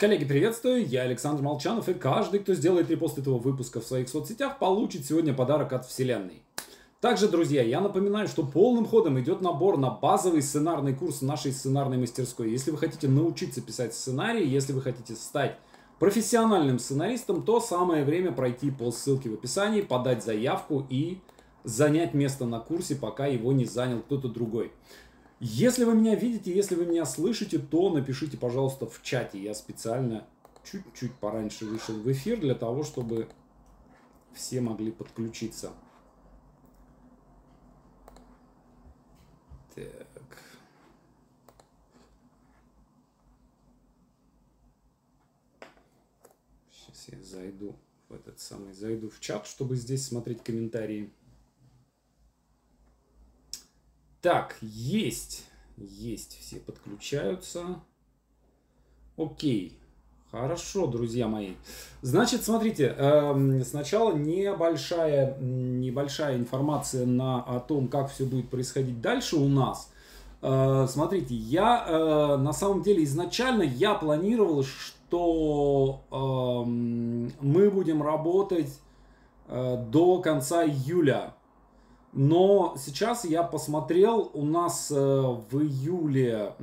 Коллеги, приветствую, я Александр Молчанов, и каждый, кто сделает репост этого выпуска в своих соцсетях, получит сегодня подарок от Вселенной. Также, друзья, я напоминаю, что полным ходом идет набор на базовый сценарный курс нашей сценарной мастерской. Если вы хотите научиться писать сценарии, если вы хотите стать профессиональным сценаристом, то самое время пройти по ссылке в описании, подать заявку и занять место на курсе, пока его не занял кто-то другой. Если вы меня видите, если вы меня слышите, то напишите, пожалуйста, в чате. Я специально чуть-чуть пораньше вышел в эфир для того, чтобы все могли подключиться. Так. Сейчас я зайду в этот самый, зайду в чат, чтобы здесь смотреть комментарии. Так, есть. Есть, все подключаются. Окей. Хорошо, друзья мои. Значит, смотрите, э, сначала небольшая, небольшая информация на, о том, как все будет происходить дальше у нас. Э, смотрите, я э, на самом деле изначально я планировал, что э, мы будем работать э, до конца июля. Но сейчас я посмотрел, у нас э, в июле,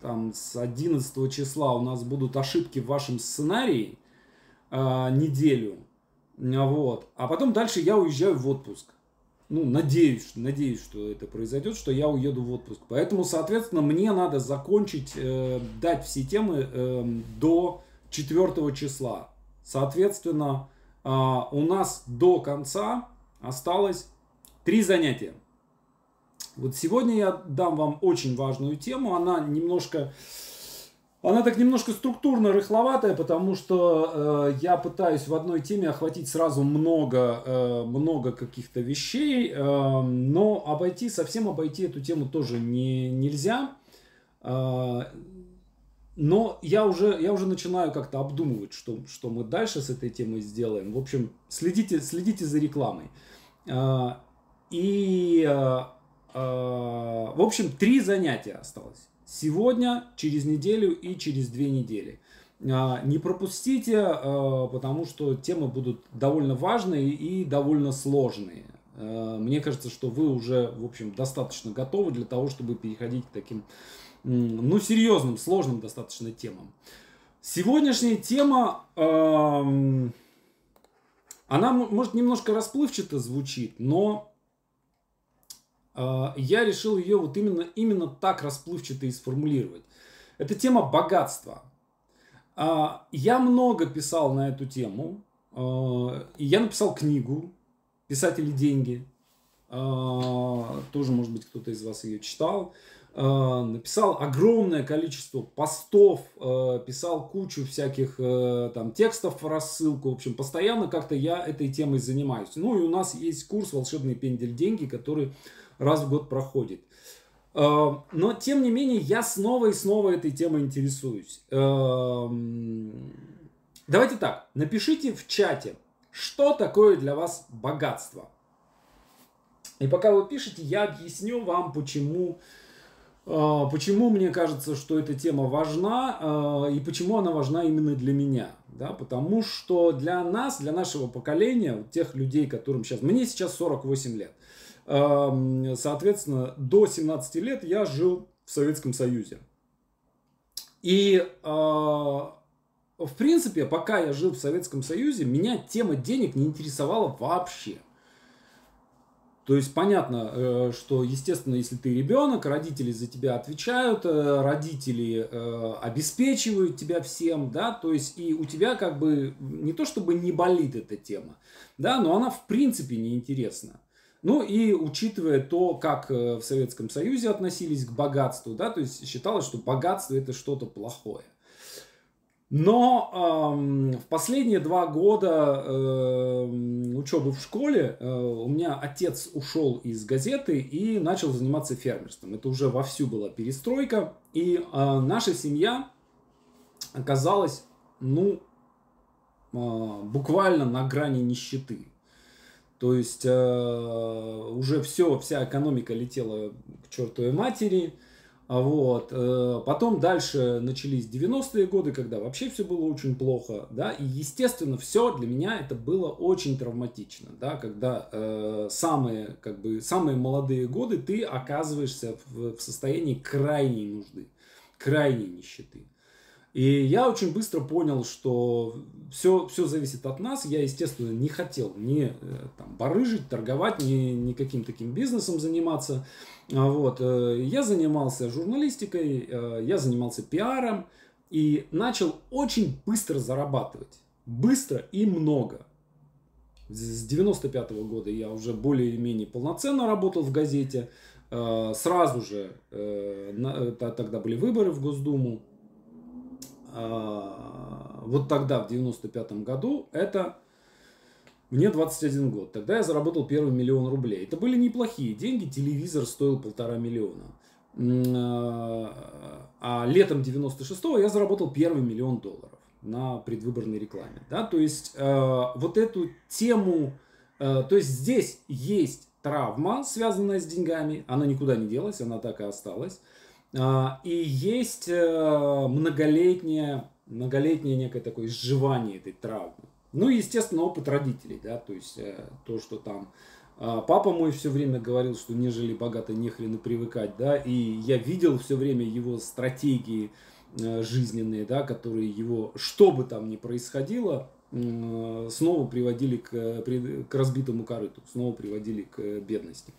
там с 11 числа у нас будут ошибки в вашем сценарии э, неделю. Вот. А потом дальше я уезжаю в отпуск. Ну, надеюсь, надеюсь, что это произойдет, что я уеду в отпуск. Поэтому, соответственно, мне надо закончить, э, дать все темы э, до 4 числа. Соответственно, а, у нас до конца осталось три занятия. Вот сегодня я дам вам очень важную тему. Она немножко, она так немножко структурно рыхловатая, потому что э, я пытаюсь в одной теме охватить сразу много, э, много каких-то вещей, э, но обойти, совсем обойти эту тему тоже не, нельзя. Э, но я уже, я уже начинаю как-то обдумывать, что, что мы дальше с этой темой сделаем. В общем, следите, следите за рекламой. А, и, а, а, в общем, три занятия осталось. Сегодня, через неделю и через две недели. Не пропустите, потому что темы будут довольно важные и довольно сложные. Мне кажется, что вы уже, в общем, достаточно готовы для того, чтобы переходить к таким ну, серьезным, сложным достаточно темам. Сегодняшняя тема, э, она может немножко расплывчато звучит, но э, я решил ее вот именно, именно так расплывчато и сформулировать. Это тема богатства. Э, я много писал на эту тему, э, я написал книгу «Писатели деньги». Э, тоже, может быть, кто-то из вас ее читал. Написал огромное количество постов, э, писал кучу всяких э, там текстов в рассылку. В общем, постоянно как-то я этой темой занимаюсь. Ну и у нас есть курс «Волшебный пендель деньги», который раз в год проходит. Но, тем не менее, я снова и снова этой темой интересуюсь. Давайте так, напишите в чате, что такое для вас богатство. И пока вы пишете, я объясню вам, почему почему мне кажется, что эта тема важна а, и почему она важна именно для меня? Да, потому что для нас, для нашего поколения, тех людей, которым сейчас... Мне сейчас 48 лет. Соответственно, до 17 лет я жил в Советском Союзе. И, а, в принципе, пока я жил в Советском Союзе, меня тема денег не интересовала вообще. То есть понятно, э, что, естественно, если ты ребенок, родители за тебя отвечают, э, родители э, обеспечивают тебя всем, да, то есть и у тебя как бы не то чтобы не болит эта тема, да, но она в принципе неинтересна. Ну и учитывая то, как в Советском Союзе относились к богатству, да, то есть считалось, что богатство это что-то плохое. Но э, в последние два года э, учебы в школе э, у меня отец ушел из газеты и начал заниматься фермерством. Это уже вовсю была перестройка. И э, наша семья оказалась, ну, э, буквально на грани нищеты. То есть э, уже все, вся экономика летела к чертовой матери. А вот. Э, потом дальше начались 90-е годы, когда вообще все было очень плохо, да, и, естественно, все для меня это было очень травматично, да, когда э, самые, как бы, самые молодые годы ты оказываешься в, в состоянии крайней нужды, крайней нищеты. И я очень быстро понял, что все, все зависит от нас. Я, естественно, не хотел ни э, там, барыжить, торговать, ни, ни каким таким бизнесом заниматься. А вот. Э, я занимался журналистикой, э, я занимался пиаром и начал очень быстро зарабатывать. Быстро и много. С 95 -го года я уже более-менее полноценно работал в газете. Сразу же, тогда были выборы в Госдуму, а, вот тогда, в 95 году, это мне 21 год. Тогда я заработал первый миллион рублей. Это были неплохие деньги. Телевизор стоил полтора миллиона. А, а летом 96-го я заработал первый миллион долларов на предвыборной рекламе. Да? То есть э, вот эту тему, э, то есть здесь есть травма, связанная с деньгами, она никуда не делась, она так и осталась. А, и есть э, многолетнее, многолетнее некое такое изживание этой травмы. Ну естественно, опыт родителей, да, то есть э, то, что там а, Папа мой все время говорил, что не жили богато, не хрена привыкать, да, и я видел все время его стратегии э, жизненные, да, которые его, что бы там ни происходило, снова приводили к, к разбитому корыту, снова приводили к бедности.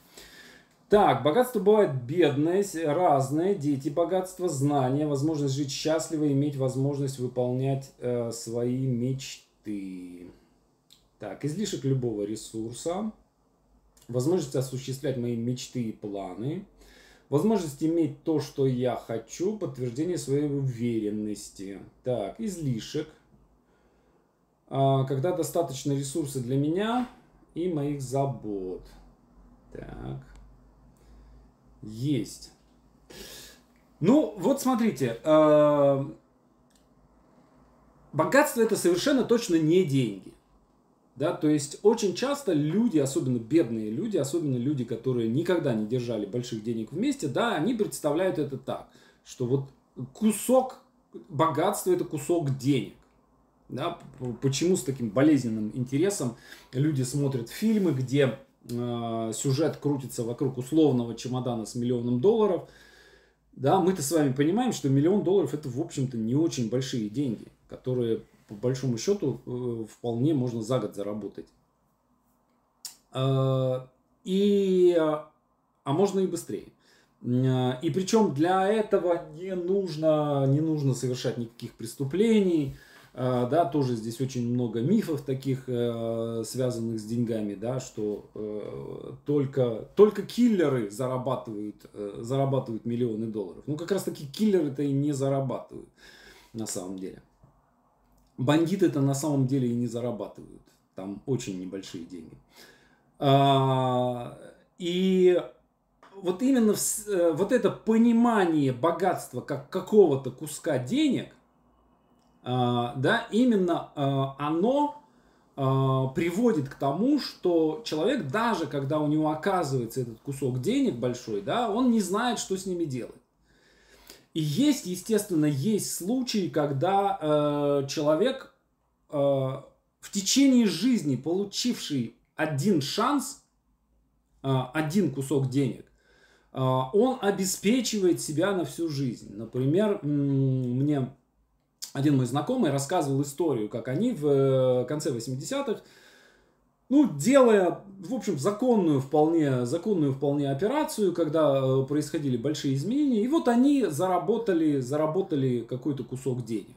Так, богатство бывает бедное, разное, дети богатство, знания, возможность жить счастливо, иметь возможность выполнять э, свои мечты. Так, излишек любого ресурса, возможность осуществлять мои мечты и планы, возможность иметь то, что я хочу, подтверждение своей уверенности. Так, излишек, а, когда достаточно ресурсы для меня и моих забот. Так есть. Ну, вот смотрите, э, богатство это совершенно точно не деньги. Да, то есть очень часто люди, особенно бедные люди, особенно люди, которые никогда не держали больших денег вместе, да, они представляют это так, что вот кусок богатства это кусок денег. Да, почему с таким болезненным интересом люди смотрят фильмы, где Э, сюжет крутится вокруг условного чемодана с миллионом долларов, да, мы-то с вами понимаем, что миллион долларов это, в общем-то, не очень большие деньги, которые, по большому счету, э, вполне можно за год заработать. Э, и, а можно и быстрее. И причем для этого не нужно, не нужно совершать никаких преступлений, а, да, тоже здесь очень много мифов таких, э, связанных с деньгами, да, что э, только, только киллеры зарабатывают, зарабатывают миллионы долларов. Ну, как раз таки киллеры-то и не зарабатывают на самом деле. Бандиты-то на самом деле и не зарабатывают. Там очень небольшие деньги. А, и вот именно вот это понимание богатства как какого-то куска денег, а, да, именно а, оно приводит к тому, что человек, даже когда у него оказывается этот кусок денег большой, да, он не знает, что с ними делать. И есть, естественно, есть случаи, когда э, человек э, в течение жизни, получивший один шанс, э, один кусок денег, э, он обеспечивает себя на всю жизнь. Например, мне один мой знакомый рассказывал историю, как они в э, конце 80-х, ну, делая, в общем, законную вполне, законную вполне операцию, когда э, происходили большие изменения, и вот они заработали, заработали какой-то кусок денег.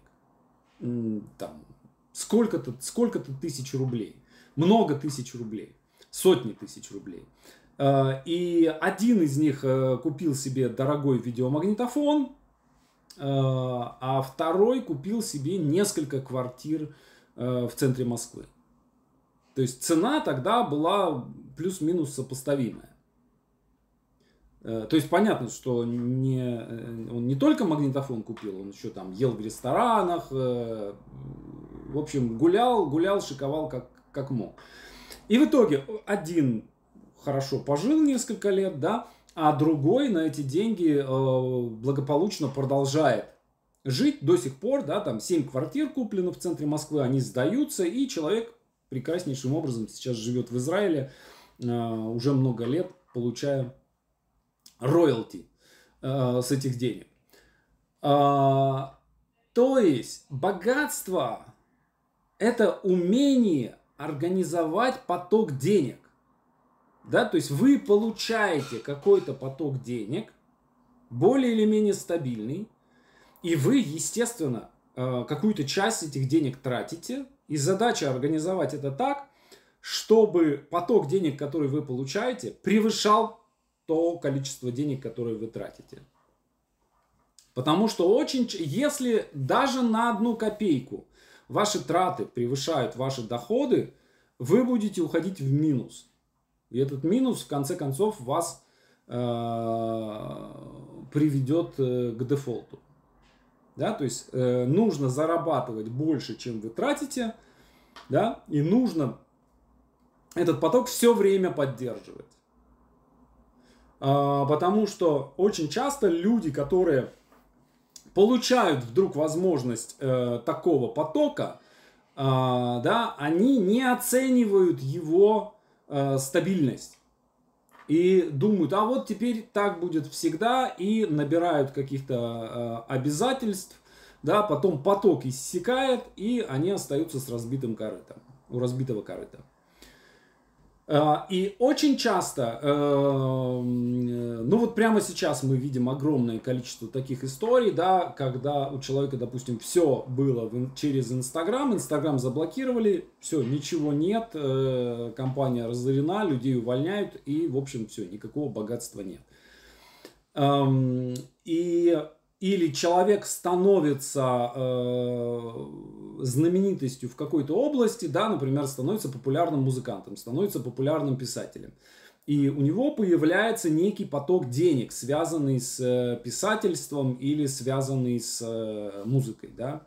Там, сколько-то сколько тысяч рублей. Много тысяч рублей. Сотни тысяч рублей. Э, и один из них купил себе дорогой видеомагнитофон, Э, а второй купил себе несколько квартир э, в центре Москвы. То есть цена тогда была плюс-минус сопоставимая. Э, то есть понятно, что не, он не только магнитофон купил, он еще там ел в ресторанах, в общем, гулял, гулял, шиковал как, как мог. И в итоге один хорошо пожил несколько лет, да, а другой на эти деньги э, благополучно продолжает жить до сих пор, да, там 7 квартир куплено в центре Москвы, они сдаются, и человек прекраснейшим образом сейчас живет в Израиле э, уже много лет, получая роялти э, с этих денег. А, то есть богатство – это умение организовать поток денег. Да, то есть вы получаете какой-то поток денег, более или менее стабильный, и вы, естественно, какую-то часть этих денег тратите. И задача организовать это так, чтобы поток денег, который вы получаете, превышал то количество денег, которое вы тратите. Потому что очень, если даже на одну копейку ваши траты превышают ваши доходы, вы будете уходить в минус. И этот минус, в конце концов, вас э, приведет э, к дефолту. Да, то есть э, нужно зарабатывать больше, чем вы тратите, да, и нужно этот поток все время поддерживать. А, потому что очень часто люди, которые получают вдруг возможность э, такого потока, э, да, они не оценивают его э, стабильность. И думают, а вот теперь так будет всегда, и набирают каких-то э, обязательств, да, потом поток иссякает, и они остаются с разбитым корытом, у разбитого корыта. А, и очень часто, эм, ну вот прямо сейчас мы видим огромное количество таких историй, да, когда у человека, допустим, все было через Инстаграм, Инстаграм заблокировали, все, ничего нет, э, компания разорена, людей увольняют, и, в общем, все, никакого богатства нет. И или человек становится э, знаменитостью в какой-то области, да, например, становится популярным музыкантом, становится популярным писателем. И у него появляется некий поток денег, связанный с э, писательством или связанный с э, музыкой, да.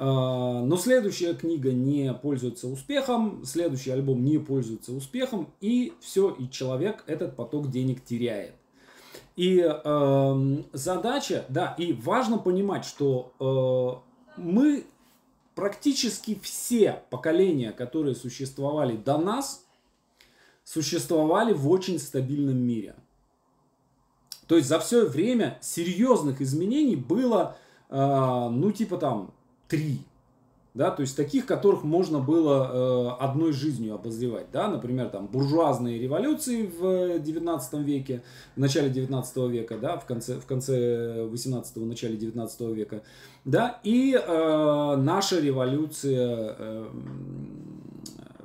Э, но следующая книга не пользуется успехом, следующий альбом не пользуется успехом, и все, и человек этот поток денег теряет. И э, задача, да, и важно понимать, что э, мы практически все поколения, которые существовали до нас, существовали в очень стабильном мире. То есть за все время серьезных изменений было, э, ну, типа там, три да, то есть таких, которых можно было э, одной жизнью обозревать, да, например, там буржуазные революции в 19 веке, в начале 19 века, да, в конце, в конце 18 начале 19 века, да, и э, наша революция э,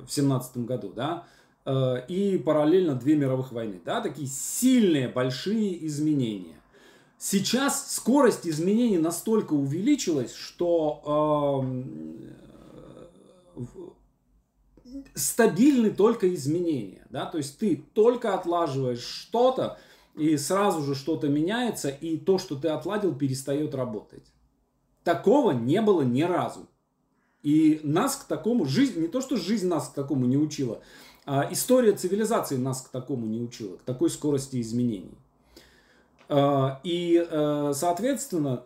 в 17 году, да, э, и параллельно две мировых войны, да, такие сильные, большие изменения. Сейчас скорость изменений настолько увеличилась, что э, стабильны только изменения. Да? То есть ты только отлаживаешь что-то, и сразу же что-то меняется, и то, что ты отладил, перестает работать. Такого не было ни разу. И нас к такому, жизнь, не то что жизнь нас к такому не учила, а история цивилизации нас к такому не учила, к такой скорости изменений. А, и, э, соответственно,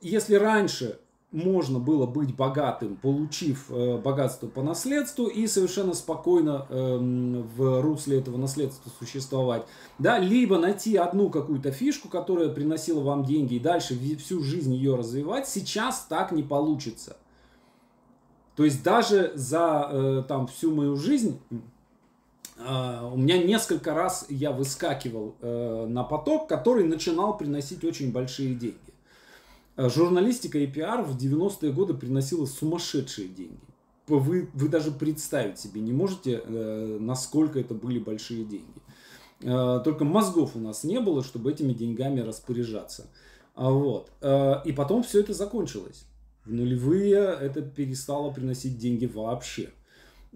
если раньше можно было быть богатым, получив э, богатство по наследству и совершенно спокойно эм, в русле этого наследства существовать, да, либо найти одну какую-то фишку, которая приносила вам деньги и дальше всю жизнь ее развивать, сейчас так не получится. То есть даже за э, там всю мою жизнь у меня несколько раз я выскакивал э, на поток, который начинал приносить очень большие деньги. Э, журналистика и пиар в 90-е годы приносила сумасшедшие деньги. Вы, вы даже представить себе не можете, э, насколько это были большие деньги. Только мозгов у нас не было, чтобы этими деньгами распоряжаться. А вот. И потом все это закончилось. В нулевые это перестало приносить деньги вообще.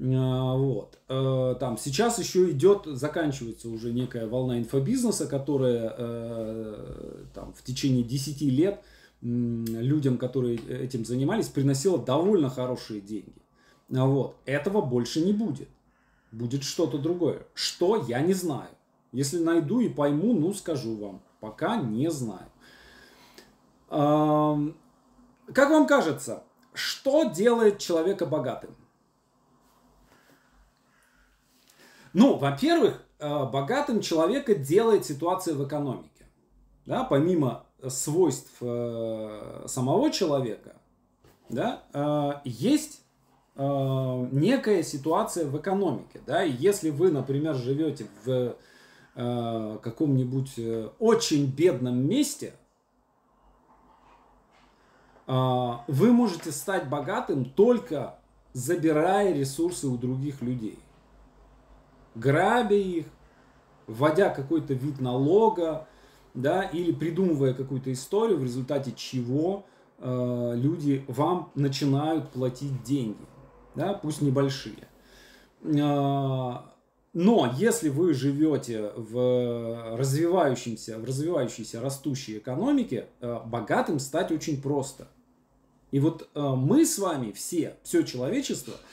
А, вот. Э, там сейчас еще идет, заканчивается уже некая волна инфобизнеса, которая э, там, в течение 10 лет людям, которые этим занимались, приносила довольно хорошие деньги. А вот. Этого больше не будет. Будет что-то другое. Что, я не знаю. Если найду и пойму, ну скажу вам. Пока не знаю. Как вам кажется, что делает человека богатым? Ну, во-первых, э, богатым человека делает ситуация в экономике. Да, помимо свойств э, самого человека, да, э, есть некая ситуация в экономике. Да, и если вы, например, живете в каком-нибудь очень бедном месте, вы можете стать богатым только забирая ресурсы у других людей грабя их, вводя какой-то вид налога, да, или придумывая какую-то историю, в результате чего э, люди вам начинают платить деньги, да, пусть небольшие. Э, но если вы живете в развивающемся, в развивающейся растущей экономике, э, богатым стать очень просто. И вот э, мы с вами все, все человечество –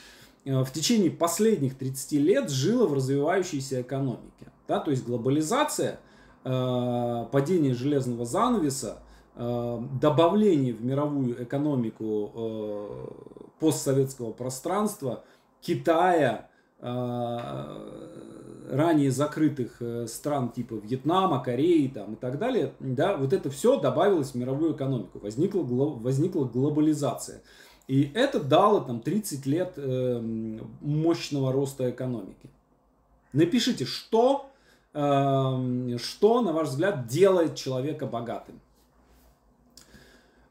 в течение последних 30 лет жило в развивающейся экономике. Да? То есть глобализация, э, падение железного занавеса, э, добавление в мировую экономику постсоветского пространства, Китая, ранее закрытых стран типа Вьетнама, Кореи там, и так далее, да, вот это все добавилось в мировую экономику, возникла, возникла глобализация. И это дало там 30 лет э, мощного роста экономики. Напишите, что, э, что, на ваш взгляд, делает человека богатым.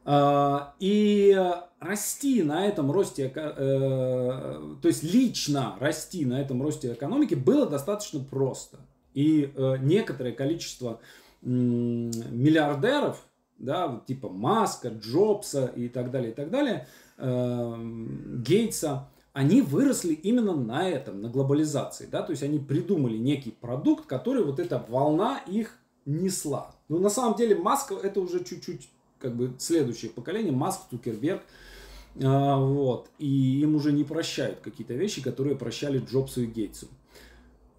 Э, и расти на этом росте, э, то есть лично расти на этом росте экономики было достаточно просто. И э, некоторое количество э, миллиардеров, да, типа Маска, Джобса и так далее, и так далее – Гейтса, они выросли именно на этом, на глобализации. Да? То есть они придумали некий продукт, который вот эта волна их несла. Но на самом деле Маск это уже чуть-чуть как бы следующее поколение, Маск, Цукерберг, а, вот, и им уже не прощают какие-то вещи, которые прощали Джобсу и Гейтсу.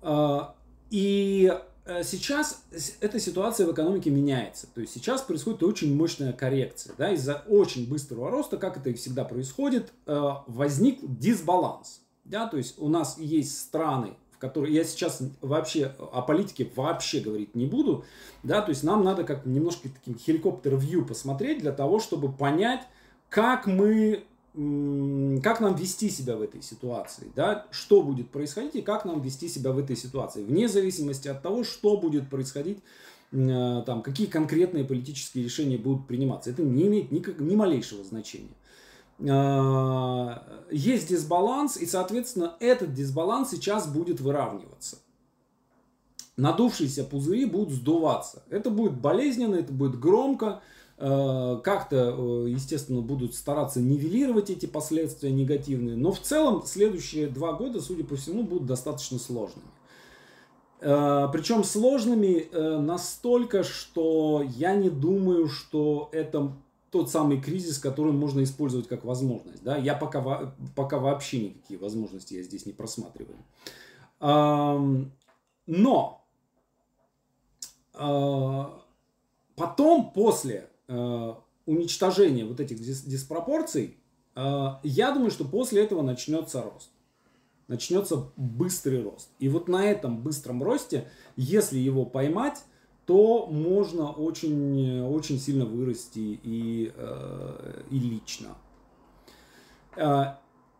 А, и Э, сейчас эта ситуация в экономике меняется. То есть сейчас происходит очень мощная коррекция. Да, из-за очень быстрого роста, как это и всегда происходит, э, возник дисбаланс. Да, то есть у нас есть страны, в которые я сейчас вообще о политике вообще говорить не буду. Да, то есть нам надо как немножко таким хеликоптер-вью посмотреть для того, чтобы понять, как мы как нам вести себя в этой ситуации, да, что будет происходить и как нам вести себя в этой ситуации, вне зависимости от того, что будет происходить, э, там, какие конкретные политические решения будут приниматься. Это не имеет никак, ни малейшего значения. Э, есть дисбаланс, и, соответственно, этот дисбаланс сейчас будет выравниваться. Надувшиеся пузыри будут сдуваться. Это будет болезненно, это будет громко, как-то, э, естественно, будут стараться нивелировать эти последствия негативные, но в целом следующие два года, судя по всему, будут достаточно сложными. Э, Причем сложными настолько, что я не думаю, что это тот самый кризис, который можно использовать как возможность. Да? Я пока, пока вообще никакие возможности я здесь не просматриваю. Но потом, после Э, уничтожения вот этих диспропорций, э, я думаю, что после этого начнется рост. Начнется быстрый рост. И вот на этом быстром росте, если его поймать, то можно очень, очень сильно вырасти и, э, и лично.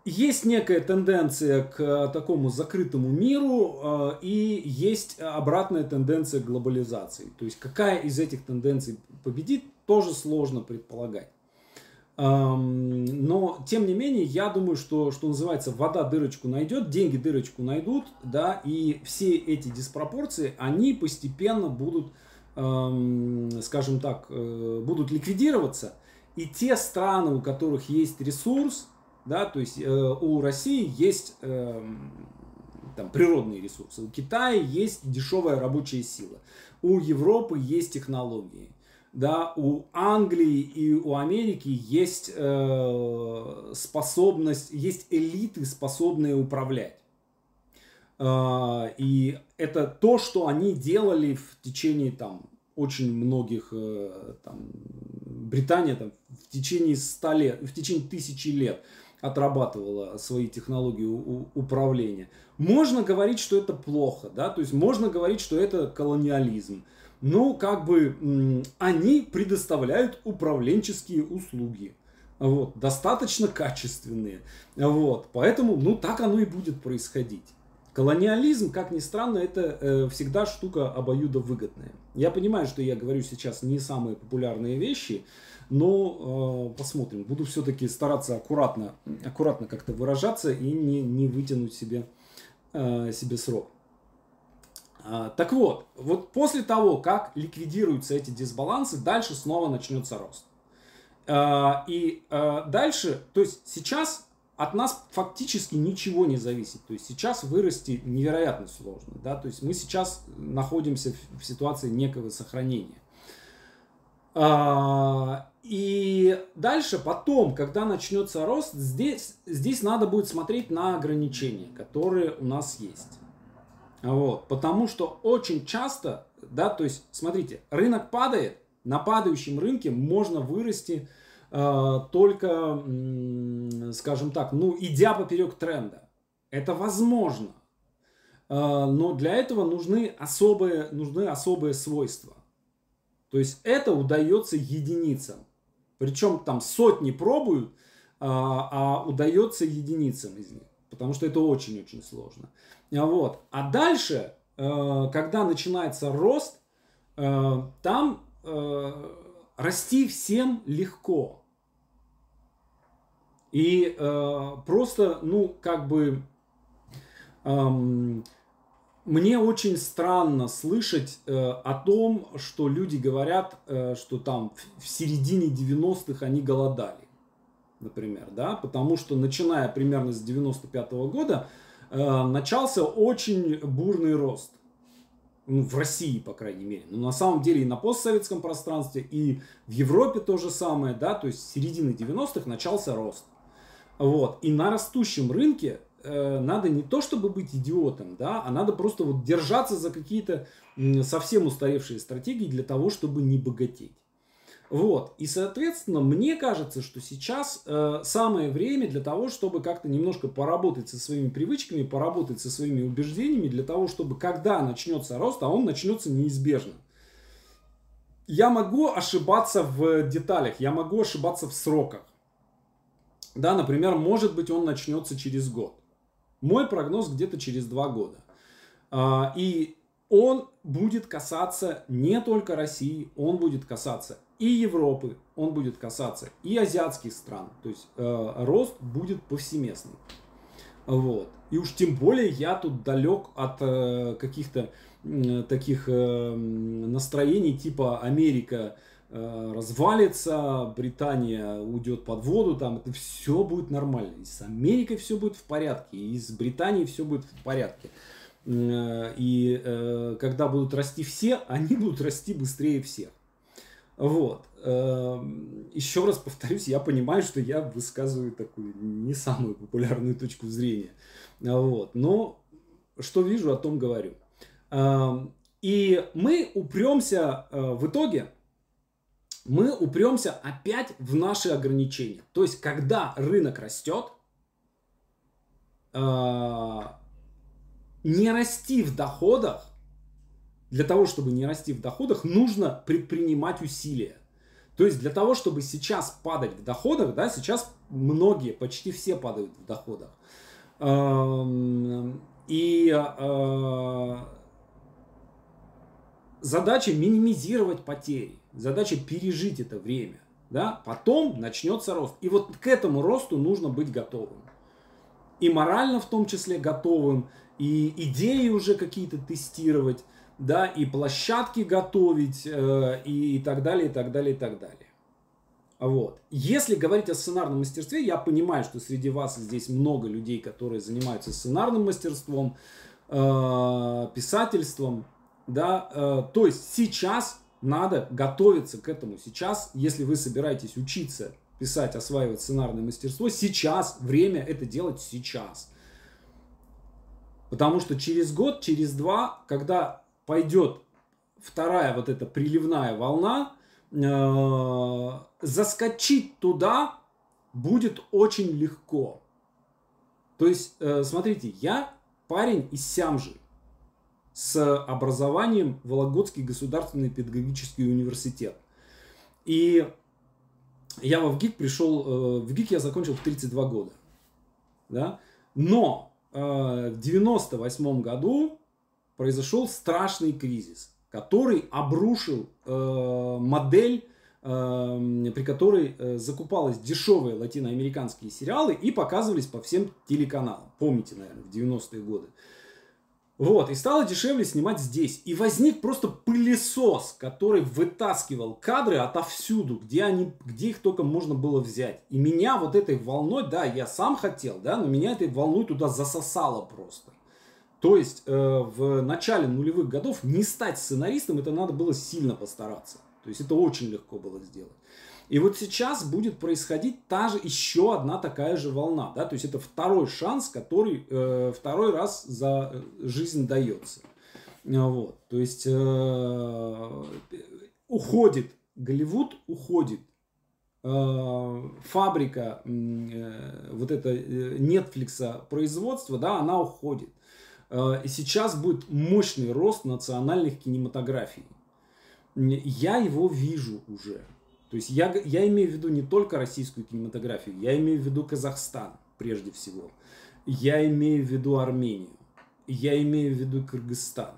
Есть некая тенденция к такому закрытому миру и есть обратная тенденция к глобализации. То есть какая из этих тенденций победит, тоже сложно предполагать. Но, тем не менее, я думаю, что, что называется, вода дырочку найдет, деньги дырочку найдут, да, и все эти диспропорции, они постепенно будут, скажем так, э, будут ликвидироваться, и те страны, у которых есть ресурс, да, то есть э, у России есть там, природные ресурсы, у Китая есть дешевая рабочая сила, у Европы есть технологии, да, у Англии и у Америки есть э, способность, есть элиты, способные управлять. Э, и это то, что они делали в течение там очень многих, э, там, Британия там, в течение ста лет, в течение тысячи лет отрабатывала свои технологии управления. Можно говорить, что это плохо, да, то есть можно говорить, что это колониализм. Но как бы они предоставляют управленческие услуги. Вот, достаточно качественные. Вот, поэтому, ну, так оно и будет происходить. Колониализм, как ни странно, это э, всегда штука обоюдовыгодная. Я понимаю, что я говорю сейчас не самые популярные вещи, но э, посмотрим. Буду все-таки стараться аккуратно, аккуратно как-то выражаться и не, не вытянуть себе, э, себе срок. А, так вот, вот после того, как ликвидируются эти дисбалансы, дальше снова начнется рост. А, и а, дальше, то есть сейчас от нас фактически ничего не зависит. То есть сейчас вырасти невероятно сложно. Да? То есть мы сейчас находимся в ситуации некого сохранения. И дальше, потом, когда начнется рост, здесь, здесь надо будет смотреть на ограничения, которые у нас есть. Вот, потому что очень часто, да, то есть, смотрите, рынок падает, на падающем рынке можно вырасти э, только, э, скажем так, ну, идя поперек тренда. Это возможно. Э, но для этого нужны особые, нужны особые свойства. То есть это удается единицам. Причем там сотни пробуют, а, а удается единицам из них. Потому что это очень-очень сложно. Вот. А дальше, э, когда начинается рост, э, там э, расти всем легко. И просто, ну, как бы, эм, мне очень странно слышать о том, что люди говорят, что там в середине 90-х они голодали, например, да, потому что начиная примерно с 95 -го года начался очень бурный рост. Ну, в России, по крайней мере. Но на самом деле и на постсоветском пространстве, и в Европе то же самое, да, то есть с середины 90-х начался рост. Вот. И на растущем рынке э, надо не то чтобы быть идиотом, да, а надо просто вот держаться за какие-то э, совсем устаревшие стратегии для того, чтобы не богатеть. Вот. И, соответственно, мне кажется, что сейчас э, самое время для того, чтобы как-то немножко поработать со своими привычками, поработать со своими убеждениями, для того, чтобы когда начнется рост, а он начнется неизбежно. Я могу ошибаться в деталях, я могу ошибаться в сроках. Да, например, может быть он начнется через год. Мой прогноз где-то через два года. А, и он будет касаться не только России, он будет касаться и Европы, он будет касаться и азиатских стран. То есть э, рост будет повсеместный. Вот. И уж тем более я тут далек от э, каких-то э, таких э, настроений типа Америка э, развалится, Британия уйдет под воду, там это все будет нормально. И с Америкой все будет в порядке, и с Британией все будет в порядке. Э, и э, когда будут расти все, они будут расти быстрее всех. Вот. Эм, Еще раз повторюсь, я понимаю, что я высказываю такую не самую популярную точку зрения. Вот. Но что вижу, о том говорю. Эм, и мы упремся э, в итоге, мы упремся опять в наши ограничения. То есть, когда рынок растет, э, не расти в доходах для того, чтобы не расти в доходах, нужно предпринимать усилия. То есть для того, чтобы сейчас падать в доходах, да, сейчас многие, почти все падают в доходах. И э, задача минимизировать потери, задача пережить это время. Да? Потом начнется рост. И вот к этому росту нужно быть готовым. И морально в том числе готовым, и идеи уже какие-то тестировать да, и площадки готовить, э, и, и так далее, и так далее, и так далее. Вот. Если говорить о сценарном мастерстве, я понимаю, что среди вас здесь много людей, которые занимаются сценарным мастерством, э, писательством, да, э, то есть сейчас надо готовиться к этому. Сейчас, если вы собираетесь учиться писать, осваивать сценарное мастерство, сейчас время это делать сейчас. Потому что через год, через два, когда пойдет вторая вот эта приливная волна, э, заскочить туда будет очень легко. То есть, э, смотрите, я парень из Сямжи с образованием Вологодский государственный педагогический университет. И я в ГИК пришел, э, в ГИК я закончил в 32 года. Да? Но э, в 98 году произошел страшный кризис, который обрушил э, модель, при которой закупалась дешевые латиноамериканские сериалы и показывались по всем телеканалам. Помните, наверное, в 90-е годы. Вот, и стало дешевле снимать здесь. И возник просто пылесос, который вытаскивал кадры отовсюду, где, они, где их только можно было взять. И меня вот этой волной, да, я сам хотел, да, но меня этой волной туда засосало просто. То есть э, в начале нулевых годов не стать сценаристом, это надо было сильно постараться. То есть это очень легко было сделать. И вот сейчас будет происходить та же еще одна такая же волна, да, то есть это второй шанс, который э, второй раз за э, жизнь дается. Вот, то есть э, уходит Голливуд, уходит э, фабрика э, вот это Netflix производства, да, она уходит. Э, и сейчас будет мощный рост национальных кинематографий. Я его вижу уже. То есть я, я имею в виду не только российскую кинематографию, я имею в виду Казахстан прежде всего. Я имею в виду Армению. Я имею в виду Кыргызстан.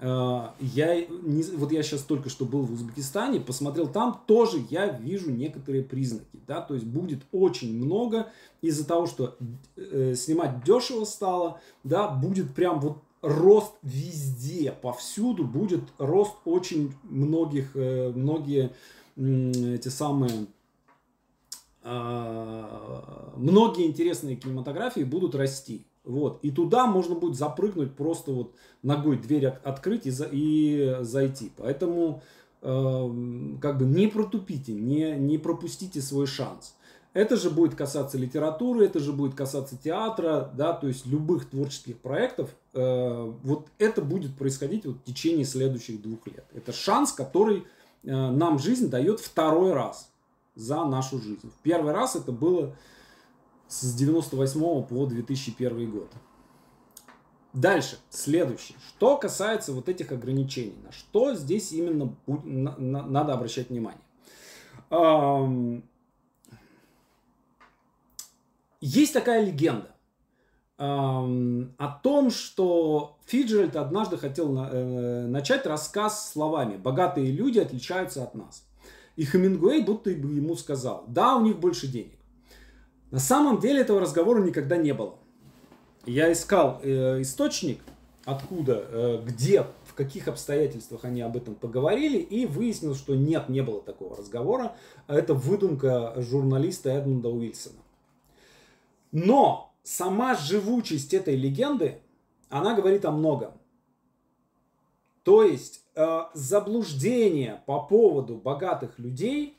А, я, не, вот я сейчас только что был в Узбекистане, посмотрел там, тоже я вижу некоторые признаки. Да? То есть будет очень много из-за того, что э, снимать дешево стало, да, будет прям вот рост везде, повсюду будет рост очень многих, э, многие эти самые а, многие интересные кинематографии будут расти. Вот. И туда можно будет запрыгнуть, просто вот ногой дверь открыть и, за, и зайти. Поэтому э, как бы не протупите, не, не пропустите свой шанс. Это же будет касаться литературы, это же будет касаться театра, да, то есть любых творческих проектов. Э, вот это будет происходить вот в течение следующих двух лет. Это шанс, который Э, нам жизнь дает второй раз за нашу жизнь. В первый раз это было с 98 по 2001 год. Дальше, следующее. Что касается вот этих ограничений, на что здесь именно надо обращать внимание. Есть такая легенда о том, что Фиджеральд однажды хотел э, начать рассказ словами «богатые люди отличаются от нас». И Хемингуэй будто бы ему сказал «да, у них больше денег». На самом деле этого разговора никогда не было. Я искал э, источник, откуда, э, где, в каких обстоятельствах они об этом поговорили, и выяснил, что нет, не было такого разговора. Это выдумка журналиста Эдмунда Уильсона. Но сама живучесть этой легенды, она говорит о многом. То есть э, заблуждение по поводу богатых людей,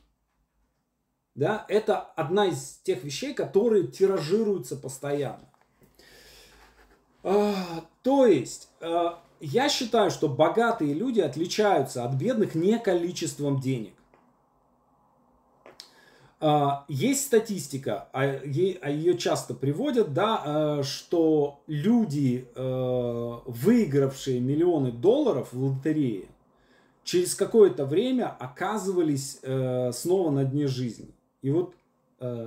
да, это одна из тех вещей, которые тиражируются постоянно. Э, то есть э, я считаю, что богатые люди отличаются от бедных не количеством денег. А, есть статистика, а, а ее часто приводят, да, а, что люди, выигравшие миллионы долларов в лотерее, через какое-то время оказывались снова на дне жизни. И вот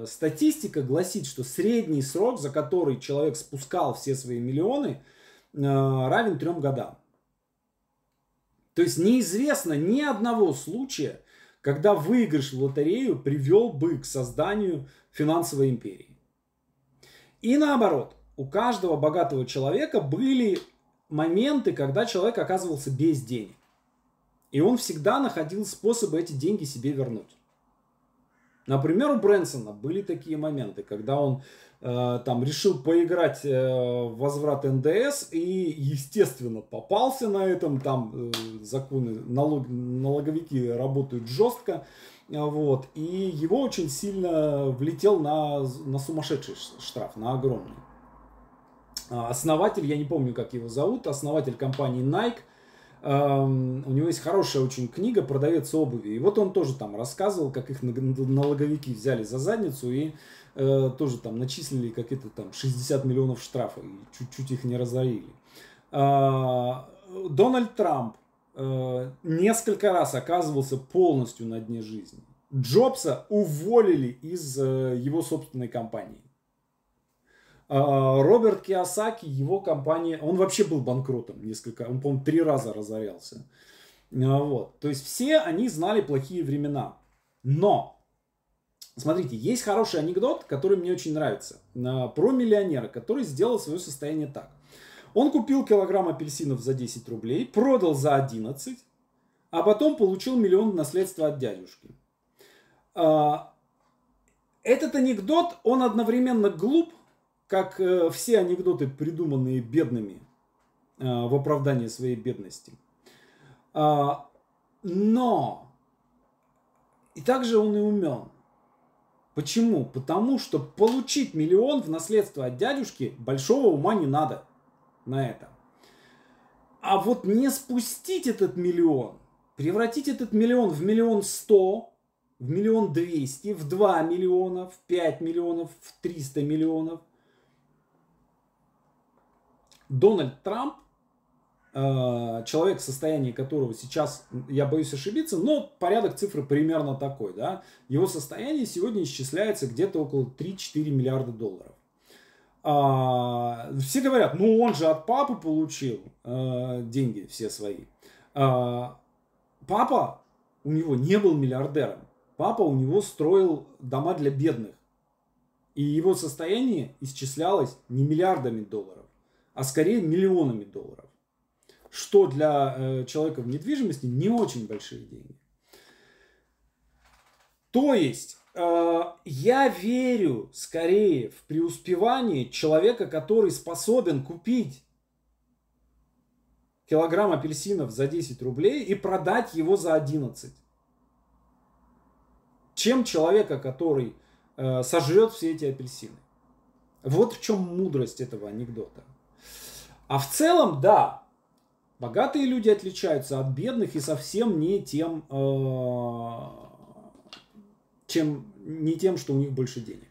статистика гласит, что средний срок, за который человек спускал все свои миллионы, равен трем годам. То есть неизвестно ни одного случая, когда выигрыш в лотерею привел бы к созданию финансовой империи. И наоборот, у каждого богатого человека были моменты, когда человек оказывался без денег. И он всегда находил способы эти деньги себе вернуть. Например, у Брэнсона были такие моменты, когда он Э, там решил поиграть э, в возврат НДС и, естественно, попался на этом. Там э, законы, налог, налоговики работают жестко. Вот, и его очень сильно влетел на, на сумасшедший штраф, на огромный. А, основатель, я не помню, как его зовут, основатель компании Nike, у него есть хорошая очень книга «Продавец обуви». И вот он тоже там рассказывал, как их налоговики взяли за задницу и э, тоже там начислили какие-то там 60 миллионов штрафов и чуть-чуть их не разорили. А, Дональд Трамп э, несколько раз оказывался полностью на дне жизни. Джобса уволили из э, его собственной компании. А, Роберт Киосаки, его компания, он вообще был банкротом несколько, он, по-моему, три раза разорялся. А, вот. То есть все они знали плохие времена. Но, смотрите, есть хороший анекдот, который мне очень нравится. А, про миллионера, который сделал свое состояние так. Он купил килограмм апельсинов за 10 рублей, продал за 11, а потом получил миллион наследства от дядюшки. Этот анекдот, он одновременно глуп, как э, все анекдоты, придуманные бедными э, в оправдании своей бедности. А, но и также он и умен. Почему? Потому что получить миллион в наследство от дядюшки большого ума не надо на это. А вот не спустить этот миллион, превратить этот миллион в миллион сто, в миллион двести, в два миллиона, в пять миллионов, в триста миллионов – Дональд Трамп, э, человек, состояние которого сейчас, я боюсь ошибиться, но порядок цифры примерно такой, да, его состояние сегодня исчисляется где-то около 3-4 миллиарда долларов. А, все говорят, ну он же от папы получил э, деньги все свои. А, папа у него не был миллиардером. Папа у него строил дома для бедных. И его состояние исчислялось не миллиардами долларов, а скорее миллионами долларов. Что для э, человека в недвижимости не очень большие деньги. То есть э, я верю скорее в преуспевание человека, который способен купить килограмм апельсинов за 10 рублей и продать его за 11. Чем человека, который э, сожрет все эти апельсины. Вот в чем мудрость этого анекдота. А в целом, да, богатые люди отличаются от бедных и совсем не тем, э, чем, не тем, что у них больше денег.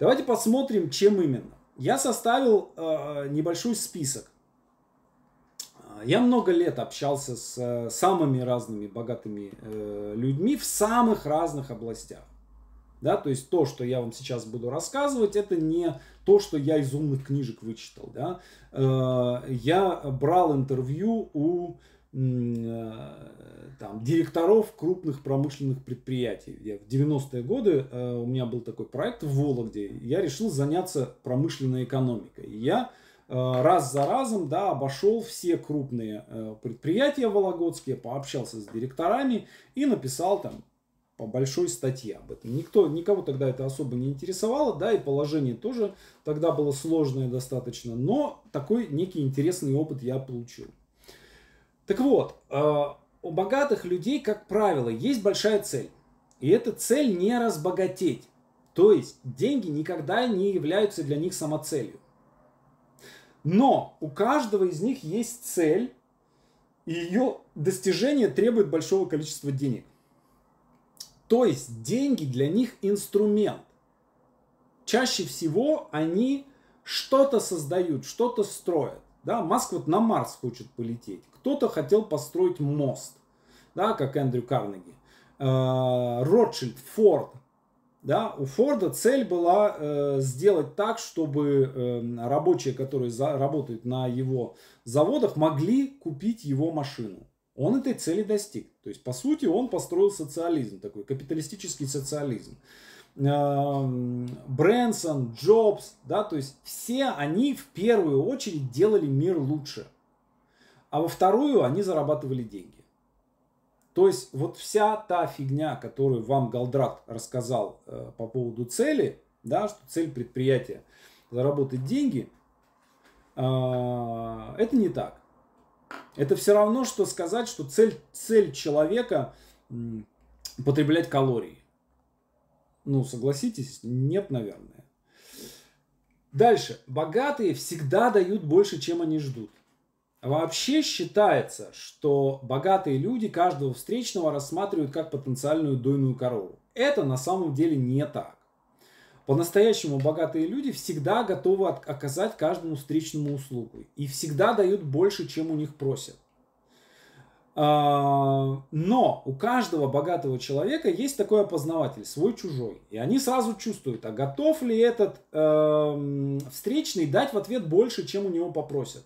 Давайте посмотрим, чем именно. Я составил э, небольшой список. Я много лет общался с э, самыми разными богатыми людьми в самых разных областях. Да, то есть то, что я вам сейчас буду рассказывать, это не то, что я из умных книжек вычитал. Да. Э, я брал интервью у э, там, директоров крупных промышленных предприятий. Я в 90-е годы э, у меня был такой проект в Вологде. Я решил заняться промышленной экономикой. Я раз за разом да, обошел все крупные предприятия вологодские, пообщался с директорами и написал там по большой статье об этом. Никто, никого тогда это особо не интересовало, да, и положение тоже тогда было сложное достаточно, но такой некий интересный опыт я получил. Так вот, э, у богатых людей, как правило, есть большая цель. И эта цель не разбогатеть. То есть деньги никогда не являются для них самоцелью. Но у каждого из них есть цель, и ее достижение требует большого количества денег. То есть деньги для них инструмент. Чаще всего они что-то создают, что-то строят. Да, Маск вот на Марс хочет полететь. Кто-то хотел построить мост, да, как Эндрю Карнеги. Э, Ротшильд, Форд. Да, у Форда цель была э, сделать так, чтобы э, рабочие, которые за, работают на его заводах, могли купить его машину. Он этой цели достиг. То есть, по сути, он построил социализм, такой капиталистический социализм. Эм, Брэнсон, Джобс, да, то есть все они в первую очередь делали мир лучше, а во вторую они зарабатывали деньги. То есть вот вся та фигня, которую вам Галдрат рассказал э, по поводу цели, да, что цель предприятия заработать деньги, э, это не так. Это все равно, что сказать, что цель, цель человека потреблять калории. Ну, согласитесь, нет, наверное. Дальше. Богатые всегда дают больше, чем они ждут. Вообще считается, что богатые люди каждого встречного рассматривают как потенциальную дойную корову. Это на самом деле не так. По-настоящему богатые люди всегда готовы оказать каждому встречному услугу. И всегда дают больше, чем у них просят. А, но у каждого богатого человека есть такой опознаватель, свой-чужой. И они сразу чувствуют, а готов ли этот э, встречный дать в ответ больше, чем у него попросят.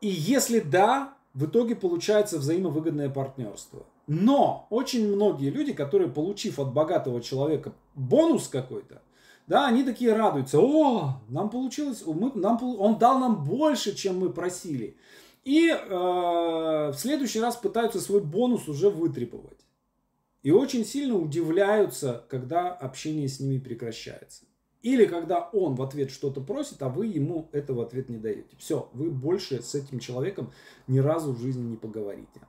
И если да, в итоге получается взаимовыгодное партнерство. Но очень многие люди, которые, получив от богатого человека бонус какой-то, да, они такие радуются. О, нам получилось, мы, нам, он дал нам больше, чем мы просили. И э, в следующий раз пытаются свой бонус уже вытребовать. И очень сильно удивляются, когда общение с ними прекращается. Или когда он в ответ что-то просит, а вы ему это в ответ не даете. Все, вы больше с этим человеком ни разу в жизни не поговорите.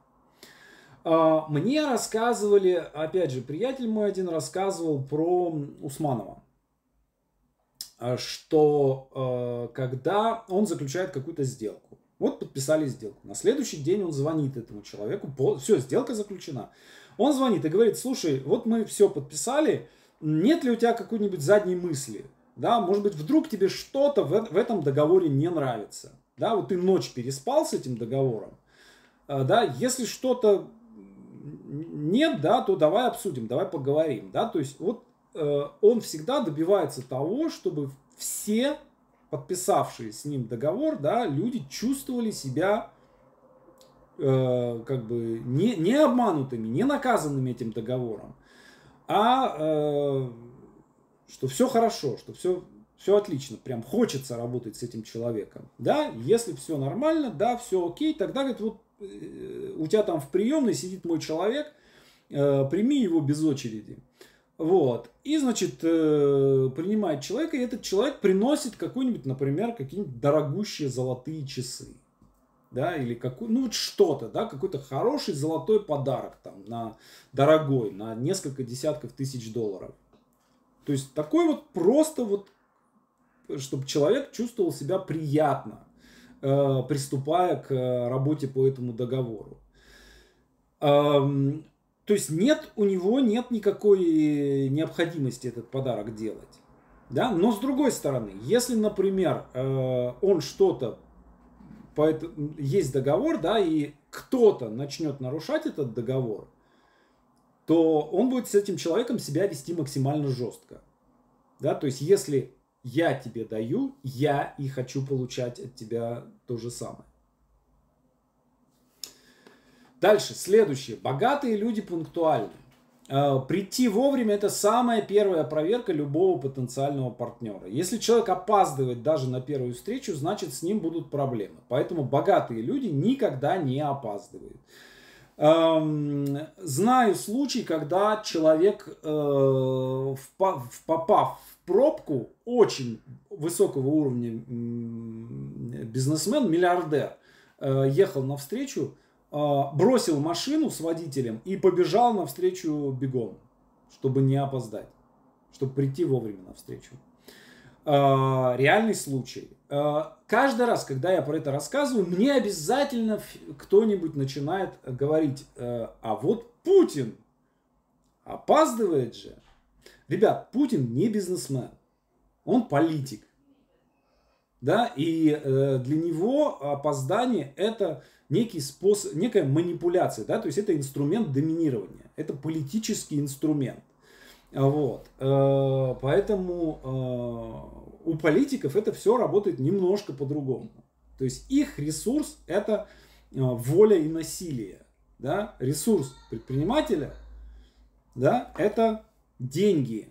А, мне рассказывали, опять же, приятель мой один рассказывал про Усманова, а, что а, когда он заключает какую-то сделку, вот подписали сделку, на следующий день он звонит этому человеку, все, сделка заключена. Он звонит и говорит, слушай, вот мы все подписали, нет ли у тебя какой-нибудь задней мысли? Да, может быть, вдруг тебе что-то в, этом договоре не нравится. Да, вот ты ночь переспал с этим договором. Да, если что-то нет, да, то давай обсудим, давай поговорим. Да, то есть вот э, он всегда добивается того, чтобы все подписавшие с ним договор, да, люди чувствовали себя э, как бы не, не обманутыми, не наказанными этим договором а э, что все хорошо, что все, все отлично, прям хочется работать с этим человеком. Да, если все нормально, да, все окей, тогда говорит, вот у тебя там в приемной сидит мой человек, э, прими его без очереди. Вот. И, значит, э, принимает человека, и этот человек приносит какой-нибудь, например, какие-нибудь дорогущие золотые часы да, или какой, ну вот что-то, да, какой-то хороший золотой подарок там на дорогой, на несколько десятков тысяч долларов. То есть такой вот просто вот, чтобы человек чувствовал себя приятно, приступая к работе по этому договору. То есть нет, у него нет никакой необходимости этот подарок делать. Да? Но с другой стороны, если, например, э, он что-то есть договор, да, и кто-то начнет нарушать этот договор, то он будет с этим человеком себя вести максимально жестко. Да, то есть если я тебе даю, я и хочу получать от тебя то же самое. Дальше, следующее. Богатые люди пунктуальны. Э, прийти вовремя – это самая первая проверка любого потенциального партнера. Если человек опаздывает даже на первую встречу, значит с ним будут проблемы. Поэтому богатые люди никогда не опаздывают. Эм, знаю случай, когда человек, э, попав в пробку, очень высокого уровня бизнесмен, миллиардер, э, ехал на встречу, а, бросил машину с водителем и побежал навстречу бегом, чтобы не опоздать, чтобы прийти вовремя навстречу. А, реальный случай. Каждый раз, когда я про это рассказываю, мне обязательно кто-нибудь начинает говорить, а вот Путин опаздывает же. Ребят, Путин не бизнесмен, он политик. Да, и э, для него опоздание это некий способ, некая манипуляция, да, то есть это инструмент доминирования, это политический инструмент. Вот. Э, поэтому э, у политиков это все работает немножко по-другому. То есть их ресурс это э, воля и насилие. Да? Ресурс предпринимателя да, это деньги.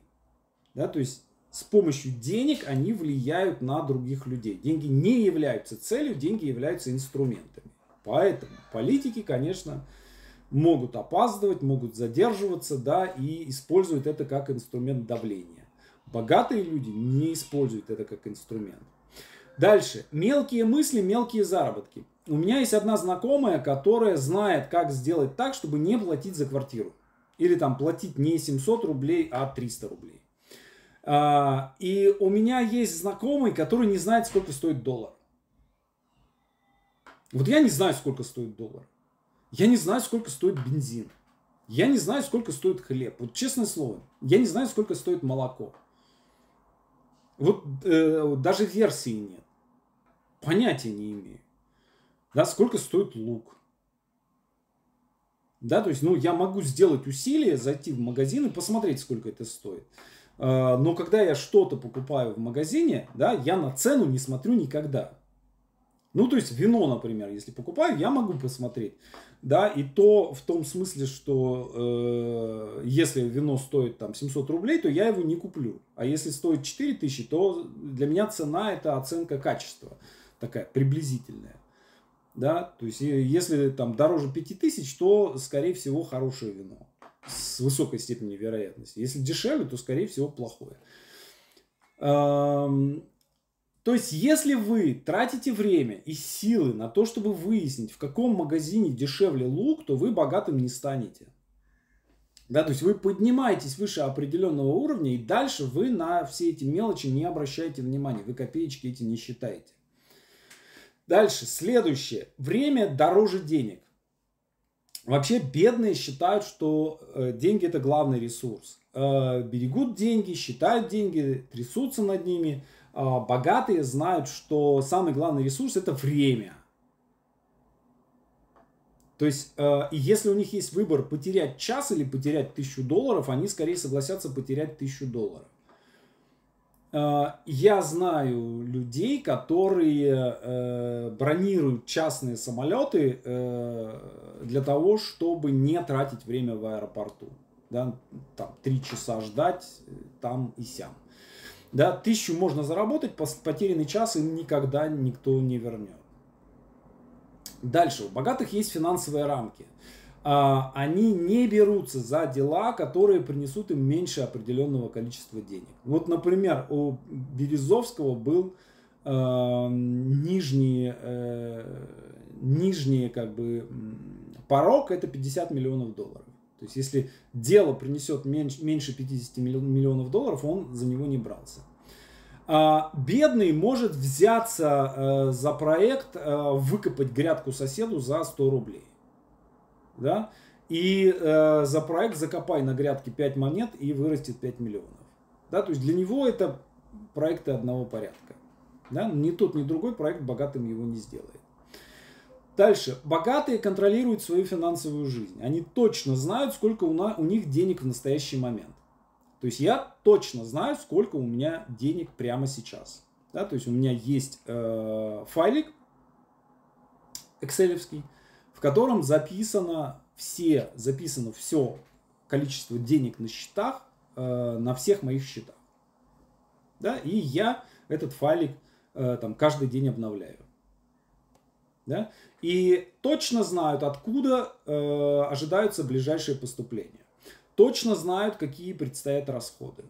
Да? То есть с помощью денег они влияют на других людей. Деньги не являются целью, деньги являются инструментами. Поэтому политики, конечно, могут опаздывать, могут задерживаться, да, и используют это как инструмент давления. Богатые люди не используют это как инструмент. Дальше. Мелкие мысли, мелкие заработки. У меня есть одна знакомая, которая знает, как сделать так, чтобы не платить за квартиру. Или там платить не 700 рублей, а 300 рублей. А, и у меня есть знакомый, который не знает, сколько стоит доллар. Вот я не знаю, сколько стоит доллар. Я не знаю, сколько стоит бензин. Я не знаю, сколько стоит хлеб. Вот честное слово, я не знаю, сколько стоит молоко. Вот э, даже версии нет. Понятия не имею. Да, сколько стоит лук. Да, то есть, ну, я могу сделать усилие, зайти в магазин и посмотреть, сколько это стоит. А, но когда я что-то покупаю в магазине, да, я на цену не смотрю никогда. Ну, то есть вино, например, если покупаю, я могу посмотреть. Да, и то в том смысле, что э, если вино стоит там 700 рублей, то я его не куплю. А если стоит 4000, то для меня цена это оценка качества. Такая приблизительная. Да, то есть если там дороже 5000, то скорее всего хорошее вино. С высокой степенью вероятности. Если дешевле, то скорее всего плохое. То есть, если вы тратите время и силы на то, чтобы выяснить, в каком магазине дешевле лук, то вы богатым не станете. Да, то есть вы поднимаетесь выше определенного уровня, и дальше вы на все эти мелочи не обращаете внимания, вы копеечки эти не считаете. Дальше, следующее. Время дороже денег. Вообще бедные считают, что э, деньги это главный ресурс. Э, берегут деньги, считают деньги, трясутся над ними – а, богатые знают, что самый главный ресурс это время. То есть, э, если у них есть выбор потерять час или потерять тысячу долларов, они скорее согласятся потерять тысячу долларов. Э, я знаю людей, которые э, бронируют частные самолеты для того, чтобы не тратить время в аэропорту. Да, там три часа ждать там и сям. Да, тысячу можно заработать, потерянный час им никогда никто не вернет. Дальше, у богатых есть финансовые рамки. А, они не берутся за дела, которые принесут им меньше определенного количества денег. Вот, например, у Березовского был э, нижний, э, нижний как бы, порог, это 50 миллионов долларов. То есть, если дело принесет меньше, меньше 50 миллионов долларов, он за него не брался. А, бедный может взяться э, за проект, э, выкопать грядку соседу за 100 рублей. Да? И э, за проект закопай на грядке 5 монет и вырастет 5 миллионов. Да? То есть для него это проекты одного порядка. Да? Ни тот, ни другой проект богатым его не сделает. Дальше. Богатые контролируют свою финансовую жизнь. Они точно знают, сколько у, на, у них денег в настоящий момент. То есть я точно знаю, сколько у меня денег прямо сейчас. Да, то есть у меня есть э, файлик экселевский, в котором записано все, записано все количество денег на счетах, э, на всех моих счетах. Да, и я этот файлик э, там каждый день обновляю. Да? И точно знают, откуда э, ожидаются ближайшие поступления. Точно знают, какие предстоят расходы.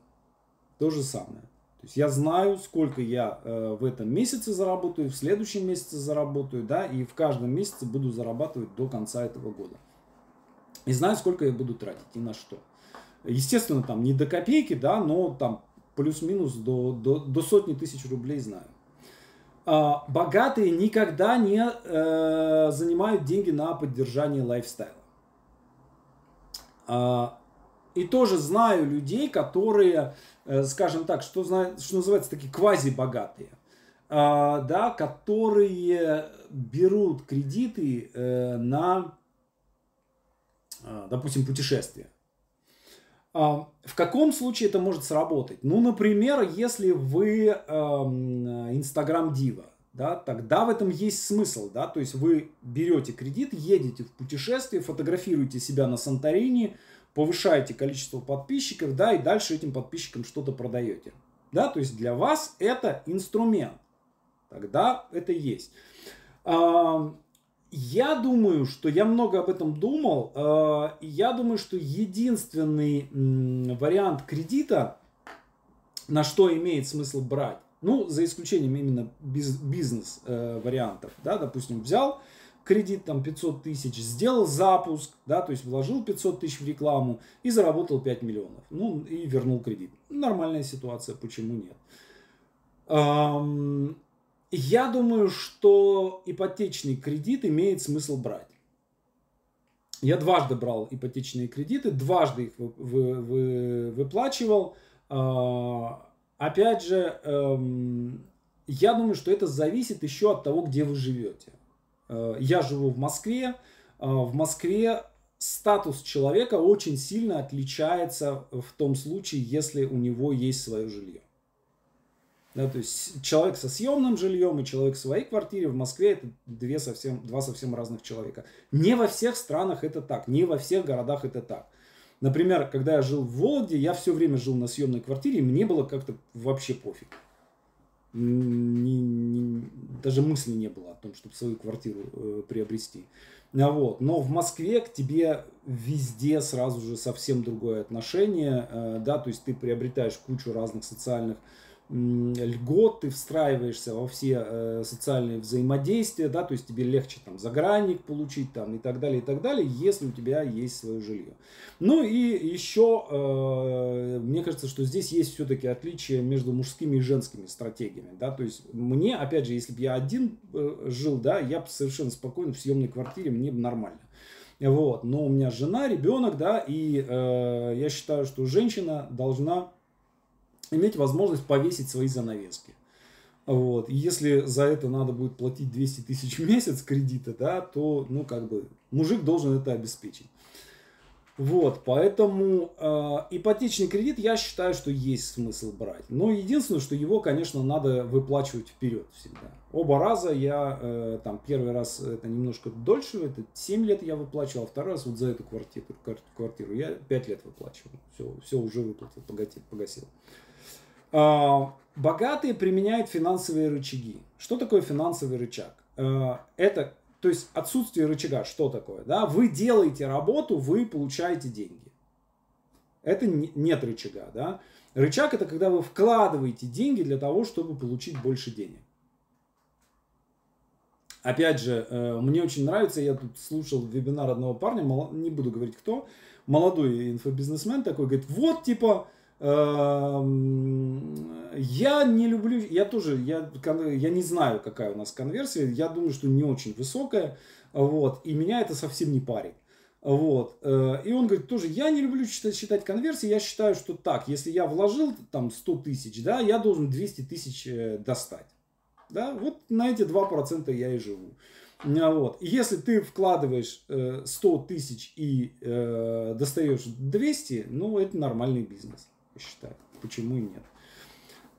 То же самое. То есть я знаю, сколько я э, в этом месяце заработаю, в следующем месяце заработаю, да, и в каждом месяце буду зарабатывать до конца этого года. И знаю, сколько я буду тратить и на что. Естественно, там не до копейки, да, но там плюс-минус до, до, до сотни тысяч рублей знаю. А, богатые никогда не э, занимают деньги на поддержание лайфстайла. А, и тоже знаю людей, которые, э, скажем так, что, что называется, такие квази-богатые, а, да, которые берут кредиты э, на, допустим, путешествия. В каком случае это может сработать? Ну, например, если вы Инстаграм Дива, да, тогда в этом есть смысл, да, то есть вы берете кредит, едете в путешествие, фотографируете себя на Санторини, повышаете количество подписчиков, да, и дальше этим подписчикам что-то продаете, да, то есть для вас это инструмент, тогда это есть. Я думаю, что я много об этом думал. Э, я думаю, что единственный вариант кредита, на что имеет смысл брать, ну, за исключением именно бизнес-вариантов, да, допустим, взял кредит там 500 тысяч, сделал запуск, да, то есть вложил 500 тысяч в рекламу и заработал 5 миллионов. Ну, и вернул кредит. Нормальная ситуация, почему нет? Я думаю, что ипотечный кредит имеет смысл брать. Я дважды брал ипотечные кредиты, дважды их вы, вы, вы, выплачивал. А, опять же, эм, я думаю, что это зависит еще от того, где вы живете. Э, я живу в Москве. Э, в Москве статус человека очень сильно отличается в том случае, если у него есть свое жилье. Да, то есть человек со съемным жильем и человек в своей квартире в Москве это две совсем, два совсем разных человека. Не во всех странах это так, не во всех городах это так. Например, когда я жил в Вологде, я все время жил на съемной квартире, и мне было как-то вообще пофиг. Ни, ни, даже мысли не было о том, чтобы свою квартиру э, приобрести. А вот. Но в Москве к тебе везде сразу же совсем другое отношение, э, да, то есть ты приобретаешь кучу разных социальных льгот, ты встраиваешься во все э, социальные взаимодействия, да, то есть тебе легче там загранник получить там и так далее, и так далее, если у тебя есть свое жилье. Ну и еще, э, мне кажется, что здесь есть все-таки отличие между мужскими и женскими стратегиями, да, то есть мне, опять же, если бы я один э, жил, да, я бы совершенно спокойно в съемной квартире, мне бы нормально. Вот, но у меня жена, ребенок, да, и э, я считаю, что женщина должна иметь возможность повесить свои занавески. Вот. И если за это надо будет платить 200 тысяч в месяц кредита, да, то, ну, как бы, мужик должен это обеспечить. Вот, поэтому э, ипотечный кредит я считаю, что есть смысл брать. Но единственное, что его, конечно, надо выплачивать вперед всегда. Оба раза я, э, там, первый раз это немножко дольше, это 7 лет я выплачивал, а второй раз вот за эту квартиру, квартиру я 5 лет выплачивал. Все, все уже выплатил, погасил. погасил. А, богатые применяют финансовые рычаги. Что такое финансовый рычаг? А, это, то есть отсутствие рычага, что такое? Да? Вы делаете работу, вы получаете деньги. Это нет рычага. Да? Рычаг это когда вы вкладываете деньги для того, чтобы получить больше денег. Опять же, э, мне очень нравится, я тут слушал вебинар одного парня, не буду говорить кто, молодой инфобизнесмен такой, говорит, вот типа, я не люблю, я тоже, я, я не знаю, какая у нас конверсия, я думаю, что не очень высокая, вот, и меня это совсем не парит. Вот. Э, и он говорит, тоже, я не люблю считать, считать конверсии, я считаю, что так, если я вложил там 100 тысяч, да, я должен 200 тысяч э, достать. Да, вот на эти 2% я и живу. А вот. И если ты вкладываешь 100 э, тысяч и э, достаешь 200, ну, это нормальный бизнес считаю. Почему и нет.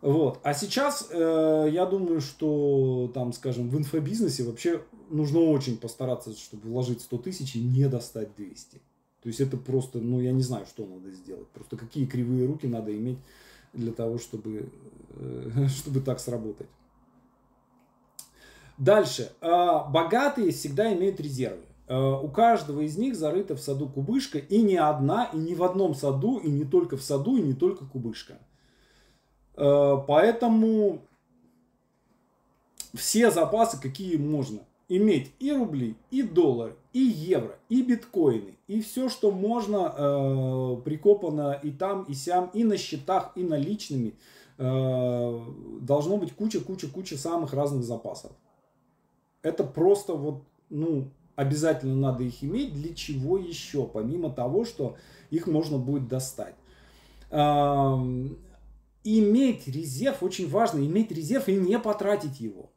Вот. А сейчас э, я думаю, что там, скажем, в инфобизнесе вообще нужно очень постараться, чтобы вложить 100 тысяч и не достать 200. То есть это просто, ну я не знаю, что надо сделать. Просто какие кривые руки надо иметь для того, чтобы, э, чтобы так сработать. Дальше. Э, богатые всегда имеют резервы. Э, у каждого из них зарыта в саду кубышка, и не одна, и не в одном саду, и не только в саду, и не только кубышка. Э, поэтому все запасы, какие можно иметь, и рубли, и доллары, и евро, и биткоины, и все, что можно, э, прикопано и там, и сям, и на счетах, и наличными, должно быть куча-куча-куча самых разных запасов. Это просто вот, ну, обязательно надо их иметь. Для чего еще? Помимо того, что их можно будет достать. Иметь резерв очень важно. Иметь резерв и не потратить его.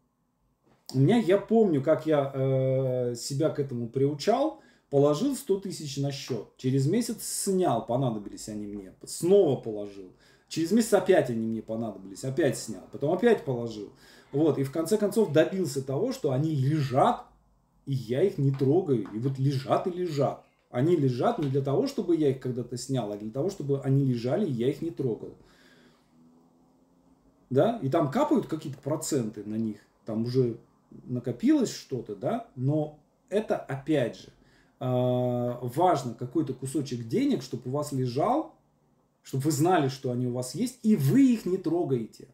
У меня, я помню, как я э, себя к этому приучал. Положил 100 тысяч на счет. Через месяц снял, понадобились они мне. Снова положил. Через месяц опять они мне понадобились. Опять снял. Потом опять положил. Вот. И в конце концов добился того, что они лежат и я их не трогаю. И вот лежат и лежат. Они лежат не для того, чтобы я их когда-то снял, а для того, чтобы они лежали, и я их не трогал. Да? И там капают какие-то проценты на них. Там уже накопилось что-то, да? Но это опять же а, важно какой-то кусочек денег, чтобы у вас лежал, чтобы вы знали, что они у вас есть, и вы их не трогаете.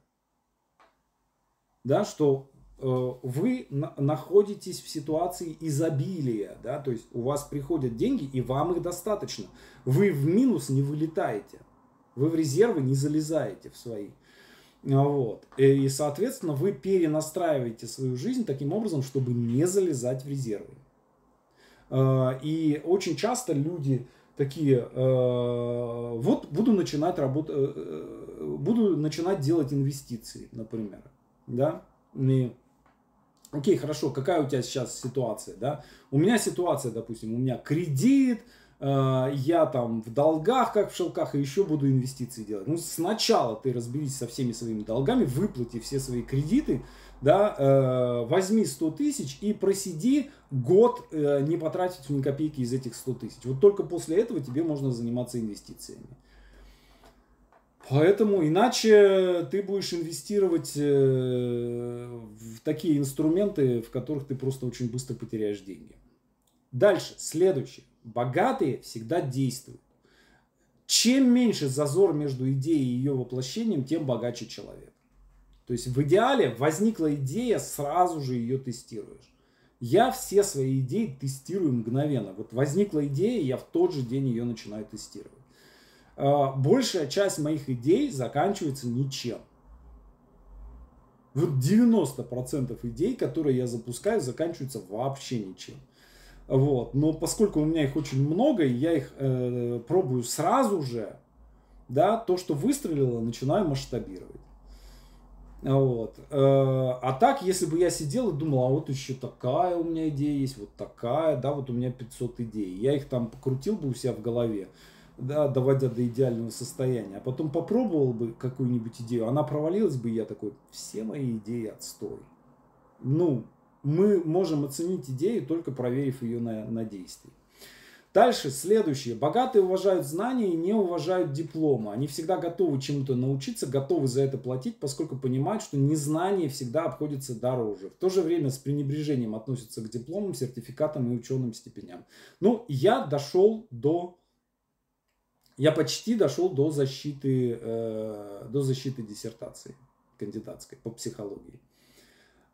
Да, что вы находитесь в ситуации изобилия, да, то есть у вас приходят деньги, и вам их достаточно. Вы в минус не вылетаете, вы в резервы не залезаете в свои. Вот. И, соответственно, вы перенастраиваете свою жизнь таким образом, чтобы не залезать в резервы. Э, и очень часто люди такие, э, вот буду начинать работать, буду начинать делать инвестиции, например, да, и, окей, хорошо, какая у тебя сейчас ситуация, да, у меня ситуация, допустим, у меня кредит, э, я там в долгах, как в шелках, и еще буду инвестиции делать. Ну, сначала ты разберись со всеми своими долгами, выплати все свои кредиты, да, э, возьми 100 тысяч и просиди год, э, не потратить ни копейки из этих 100 тысяч. Вот только после этого тебе можно заниматься инвестициями. Поэтому иначе ты будешь инвестировать э, в такие инструменты, в которых ты просто очень быстро потеряешь деньги. Дальше, следующее. Богатые всегда действуют. Чем меньше зазор между идеей и ее воплощением, тем богаче человек. То есть в идеале возникла идея, сразу же ее тестируешь. Я все свои идеи тестирую мгновенно. Вот возникла идея, я в тот же день ее начинаю тестировать. А, большая часть моих идей заканчивается ничем. Вот 90% идей, которые я запускаю, заканчиваются вообще ничем. Вот. Но поскольку у меня их очень много, и я их э, пробую сразу же, да, то, что выстрелило, начинаю масштабировать. Вот. Э, а так, если бы я сидел и думал, а вот еще такая у меня идея есть, вот такая, да, вот у меня 500 идей. Я их там покрутил бы у себя в голове да, доводя до идеального состояния, а потом попробовал бы какую-нибудь идею, она провалилась бы, и я такой, все мои идеи отстой. Ну, мы можем оценить идею, только проверив ее на, на действие. Дальше, следующее. Богатые уважают знания и не уважают диплома. Они всегда готовы чему-то научиться, готовы за это платить, поскольку понимают, что незнание всегда обходится дороже. В то же время с пренебрежением относятся к дипломам, сертификатам и ученым степеням. Ну, я дошел до я почти дошел до защиты, э, до защиты диссертации кандидатской по психологии.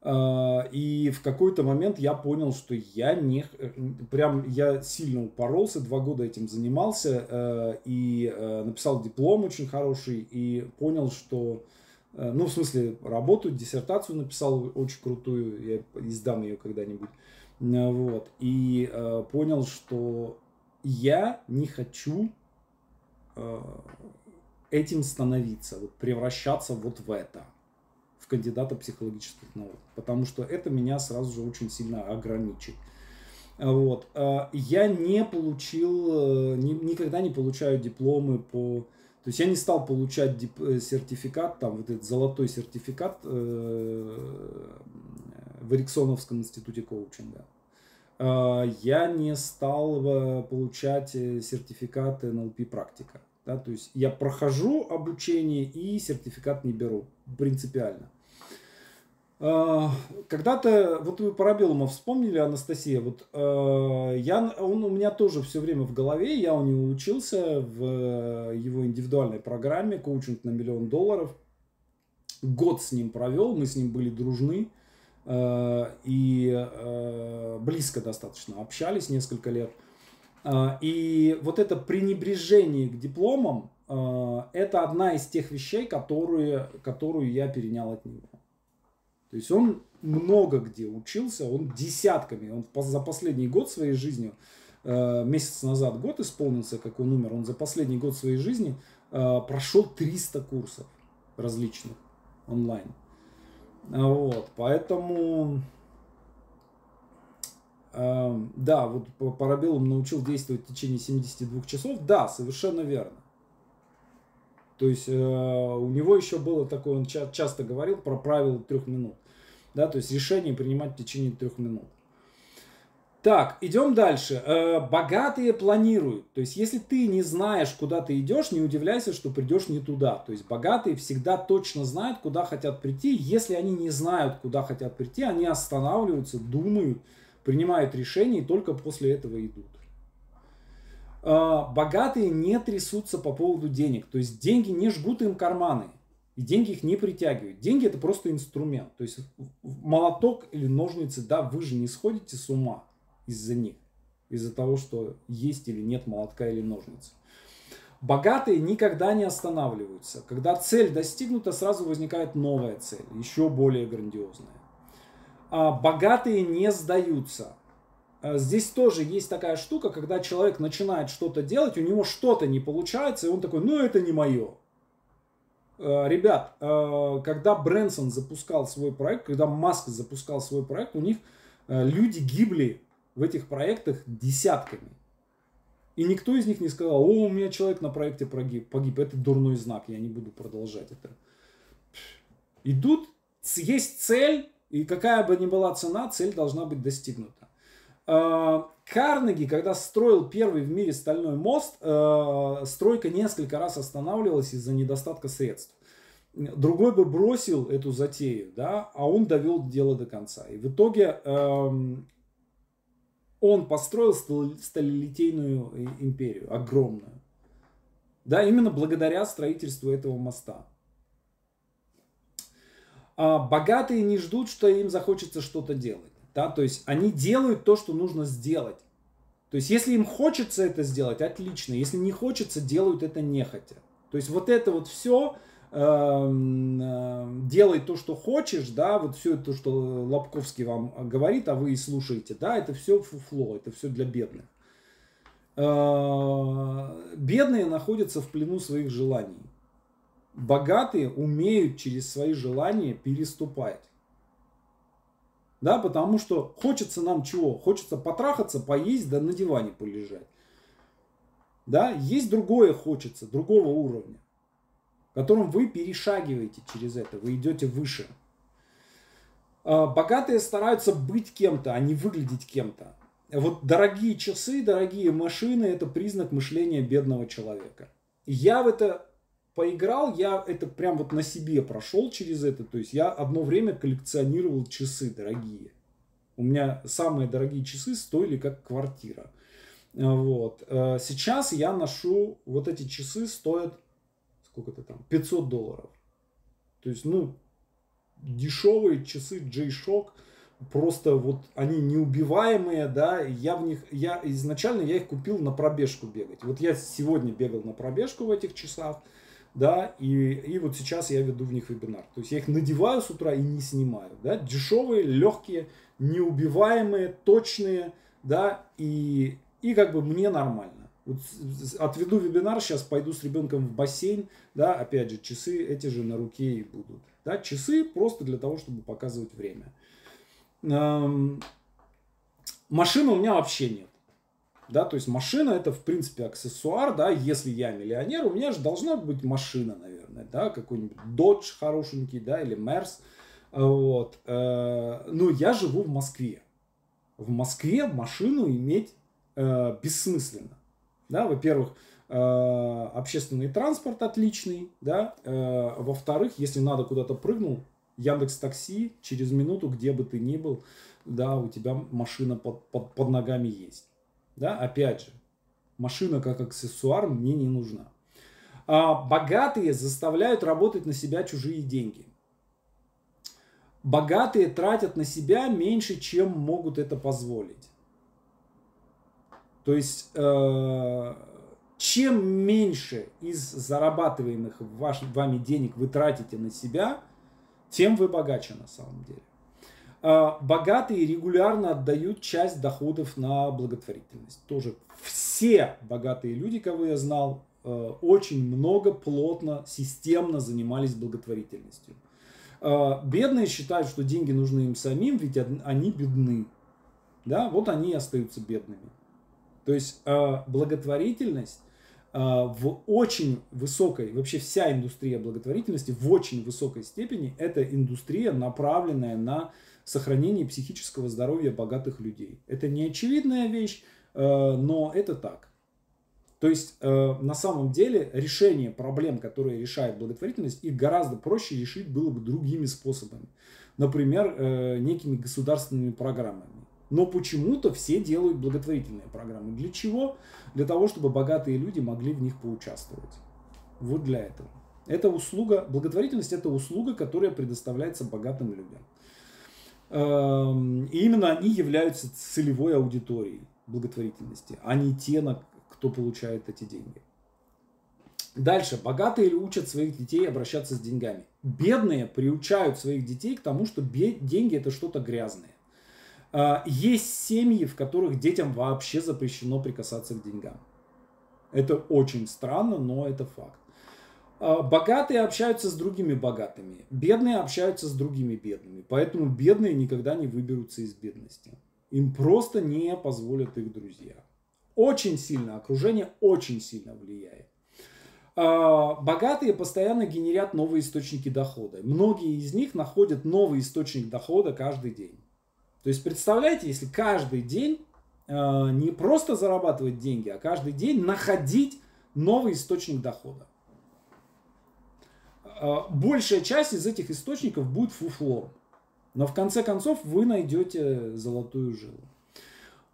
Э, и в какой-то момент я понял, что я не... Прям я сильно упоролся, два года этим занимался э, и э, написал диплом очень хороший и понял, что... Э, ну, в смысле, работу, диссертацию написал очень крутую, я издам ее когда-нибудь. Э, вот. И э, понял, что я не хочу Э, этим становиться, вот превращаться вот в это, в кандидата психологических наук, потому что это меня сразу же очень сильно ограничит. Вот. Э, я не получил, э, никогда не получаю дипломы по... То есть я не стал получать дип, сертификат, там вот этот золотой сертификат в Эриксоновском институте коучинга. Я не стал получать сертификат НЛП практика. Да, то есть я прохожу обучение и сертификат не беру принципиально. А, когда-то, вот вы про вспомнили, Анастасия, вот а, я, он у меня тоже все время в голове, я у него учился в его индивидуальной программе «Коучинг на миллион долларов». Год с ним провел, мы с ним были дружны а, и близко достаточно общались несколько лет – а, и вот это пренебрежение к дипломам, это одна из тех вещей, которые, которую я перенял от него. То есть он много где учился, он десятками, он за последний год своей жизни, месяц назад год исполнился, как он умер, он за последний год своей жизни прошел 300 курсов различных онлайн. Вот, поэтому Эм, да, вот Парабеллум научил действовать в течение 72 часов. Да, совершенно верно. То есть э, у него еще было такое, он часто говорил про правило трех минут. Да, то есть решение принимать в течение трех минут. Так, идем дальше. Э, богатые планируют. То есть, если ты не знаешь, куда ты идешь, не удивляйся, что придешь не туда. То есть, богатые всегда точно знают, куда хотят прийти. Если они не знают, куда хотят прийти, они останавливаются, думают, принимают решения и только после этого идут. А, богатые не трясутся по поводу денег, то есть деньги не жгут им карманы. И деньги их не притягивают. Деньги это просто инструмент. То есть молоток или ножницы, да, вы же не сходите с ума из-за них. Из-за того, что есть или нет молотка или ножницы. Богатые никогда не останавливаются. Когда цель достигнута, сразу возникает новая цель, еще более грандиозная. А богатые не сдаются. А здесь тоже есть такая штука, когда человек начинает что-то делать, у него что-то не получается, и он такой, ну это не мое. А, ребят, когда Брэнсон запускал свой проект, когда Маск запускал свой проект, у них люди гибли в этих проектах десятками. И никто из них не сказал, о, у меня человек на проекте погиб, погиб. это дурной знак, я не буду продолжать это. Идут, есть цель, и какая бы ни была цена, цель должна быть достигнута. А, Карнеги, когда строил первый в мире стальной мост, а, стройка несколько раз останавливалась из-за недостатка средств. Другой бы бросил эту затею, да, а он довел дело до конца. И в итоге он построил сталелитейную империю, огромную. Да, именно благодаря строительству этого моста. А богатые не ждут, что им захочется что-то делать. Да? То есть они делают то, что нужно сделать. То есть если им хочется это сделать, отлично. Если не хочется, делают это нехотя. То есть вот это вот все Эм, э, делай то, что хочешь, да, вот все то, что Лобковский вам говорит, а вы и слушаете, да, это все фуфло, это все для бедных. Э, бедные находятся в плену своих желаний. Богатые умеют через свои желания переступать. Да, потому что хочется нам чего? Хочется потрахаться, поесть, да на диване полежать. Да, есть другое хочется, другого уровня которым вы перешагиваете через это, вы идете выше. А, богатые стараются быть кем-то, а не выглядеть кем-то. Вот дорогие часы, дорогие машины – это признак мышления бедного человека. Я в это поиграл, я это прям вот на себе прошел через это. То есть я одно время коллекционировал часы дорогие. У меня самые дорогие часы стоили как квартира. Вот. Э, сейчас я ношу, вот эти часы стоят сколько-то там, 500 долларов. То есть, ну, дешевые часы G-Shock, просто вот они неубиваемые, да, я в них, я изначально я их купил на пробежку бегать. Вот я сегодня бегал на пробежку в этих часах, да, и, и вот сейчас я веду в них вебинар. То есть я их надеваю с утра и не снимаю, да, дешевые, легкие, неубиваемые, точные, да, и, и как бы мне нормально. Вот отведу вебинар, сейчас пойду с ребенком в бассейн, да, опять же, часы эти же на руке и будут. Да, часы просто для того, чтобы показывать время. Эм, машины у меня вообще нет. Да, то есть машина это в принципе аксессуар, да, если я миллионер, у меня же должна быть машина, наверное, да, какой-нибудь Dodge хорошенький, да, или Mercedes, вот. Э, ну, я живу в Москве. В Москве машину иметь э, бессмысленно. Да, во-первых, э, общественный транспорт отличный, да, э, во-вторых, если надо куда-то прыгнул, Яндекс Такси через минуту, где бы ты ни был, да, у тебя машина под, под, под ногами есть. Да, опять же, машина как аксессуар мне не нужна. А богатые заставляют работать на себя чужие деньги. Богатые тратят на себя меньше, чем могут это позволить. То есть, э, чем меньше из зарабатываемых ваш, вами денег вы тратите на себя, тем вы богаче на самом деле. Э, богатые регулярно отдают часть доходов на благотворительность. Тоже все богатые люди, кого я знал, э, очень много, плотно, системно занимались благотворительностью. Бедные считают, что деньги нужны им самим, ведь они бедны. Да, вот они и остаются бедными. То есть э, благотворительность э, в очень высокой, вообще вся индустрия благотворительности в очень высокой степени это индустрия, направленная на сохранение психического здоровья богатых людей. Это не очевидная вещь, э, но это так. То есть на самом деле решение проблем, которые решает благотворительность, их гораздо проще решить было бы другими способами. Например, некими государственными программами. Но почему-то все делают благотворительные программы. Для чего? Для того, чтобы богатые люди могли в них поучаствовать. Вот для этого. Это услуга, благотворительность это услуга, которая предоставляется богатым людям. Эм, и именно они являются целевой аудиторией благотворительности, а не те, кто получает эти деньги. Дальше. Богатые учат своих детей обращаться с деньгами. Бедные приучают своих детей к тому, что деньги это что-то грязное. А, есть семьи, в которых детям вообще запрещено прикасаться к деньгам. Это очень странно, но это факт. А, богатые общаются с другими богатыми, бедные общаются с другими бедными. Поэтому бедные никогда не выберутся из бедности. Им просто не позволят их друзья. Очень сильно, окружение очень сильно влияет. А, богатые постоянно генерят новые источники дохода. Многие из них находят новый источник дохода каждый день. То есть представляете, если каждый день а, не просто зарабатывать деньги, а каждый день находить новый источник дохода. А, большая часть из этих источников будет фуфлом. Но в конце концов вы найдете золотую жилу.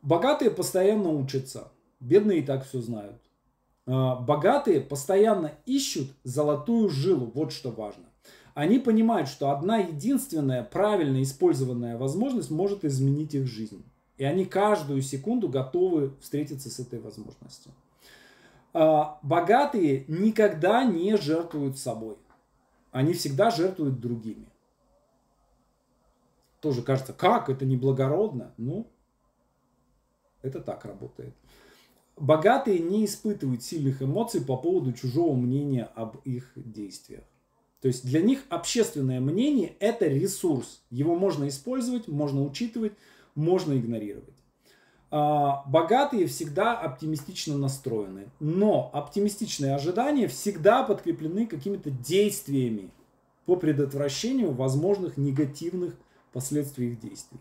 Богатые постоянно учатся. Бедные и так все знают. А, богатые постоянно ищут золотую жилу, вот что важно. Они понимают, что одна единственная правильно использованная возможность может изменить их жизнь. И они каждую секунду готовы встретиться с этой возможностью. А, богатые никогда не жертвуют собой. Они всегда жертвуют другими. Тоже кажется, как это неблагородно? Ну, это так работает. Богатые не испытывают сильных эмоций по поводу чужого мнения об их действиях. То есть для них общественное мнение – это ресурс. Его можно использовать, можно учитывать, можно игнорировать. А, богатые всегда оптимистично настроены, но оптимистичные ожидания всегда подкреплены какими-то действиями по предотвращению возможных негативных последствий их действий.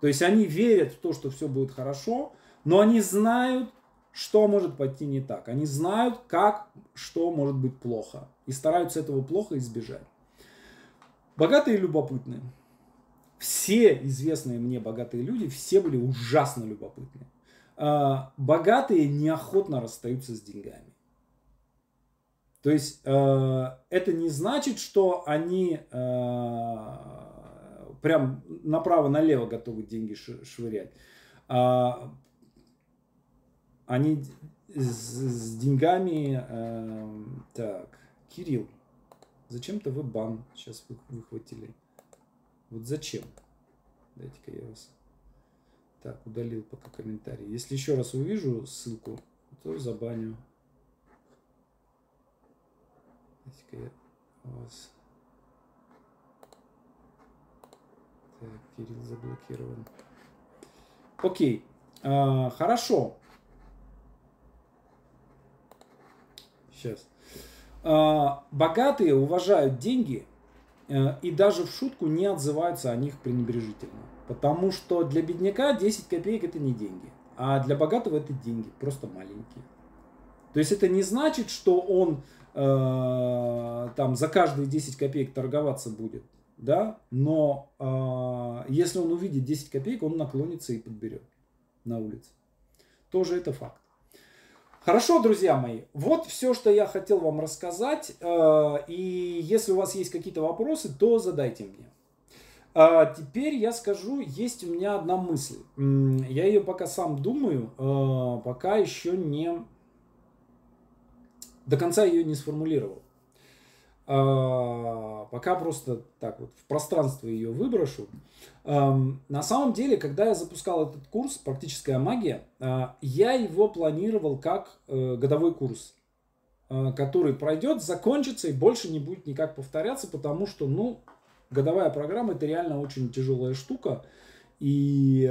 То есть они верят в то, что все будет хорошо, но они знают, что может пойти не так. Они знают, как, что может быть плохо. И стараются этого плохо избежать. Богатые и любопытные. Все известные мне богатые люди, все были ужасно любопытные. А, богатые неохотно расстаются с деньгами. То есть э, это не значит, что они э, прям направо-налево готовы деньги швырять. Они с, с деньгами... Э, так, Кирилл, зачем-то вы бан сейчас вы, выхватили. Вот зачем? Дайте-ка я вас... Так, удалил пока комментарий. Если еще раз увижу ссылку, то забаню. Дайте-ка я вас... Так, Кирилл заблокирован. Окей, а, хорошо. Сейчас. А, богатые уважают деньги э, и даже в шутку не отзываются о них пренебрежительно. Потому что для бедняка 10 копеек это не деньги. А для богатого это деньги, просто маленькие. То есть это не значит, что он э, там за каждые 10 копеек торговаться будет. Да? Но э, если он увидит 10 копеек, он наклонится и подберет на улице. Тоже это факт. Хорошо, друзья мои, вот все, что я хотел вам рассказать. Э, и если у вас есть какие-то вопросы, то задайте мне. А теперь я скажу, есть у меня одна мысль. Я ее пока сам думаю, э, пока еще не до конца ее не сформулировал. А, пока просто так вот в пространство ее выброшу. На самом деле, когда я запускал этот курс «Практическая магия», а, я его планировал как э, годовой курс, а, который пройдет, закончится и больше не будет никак повторяться, потому что, ну, годовая программа это реально очень тяжелая штука. И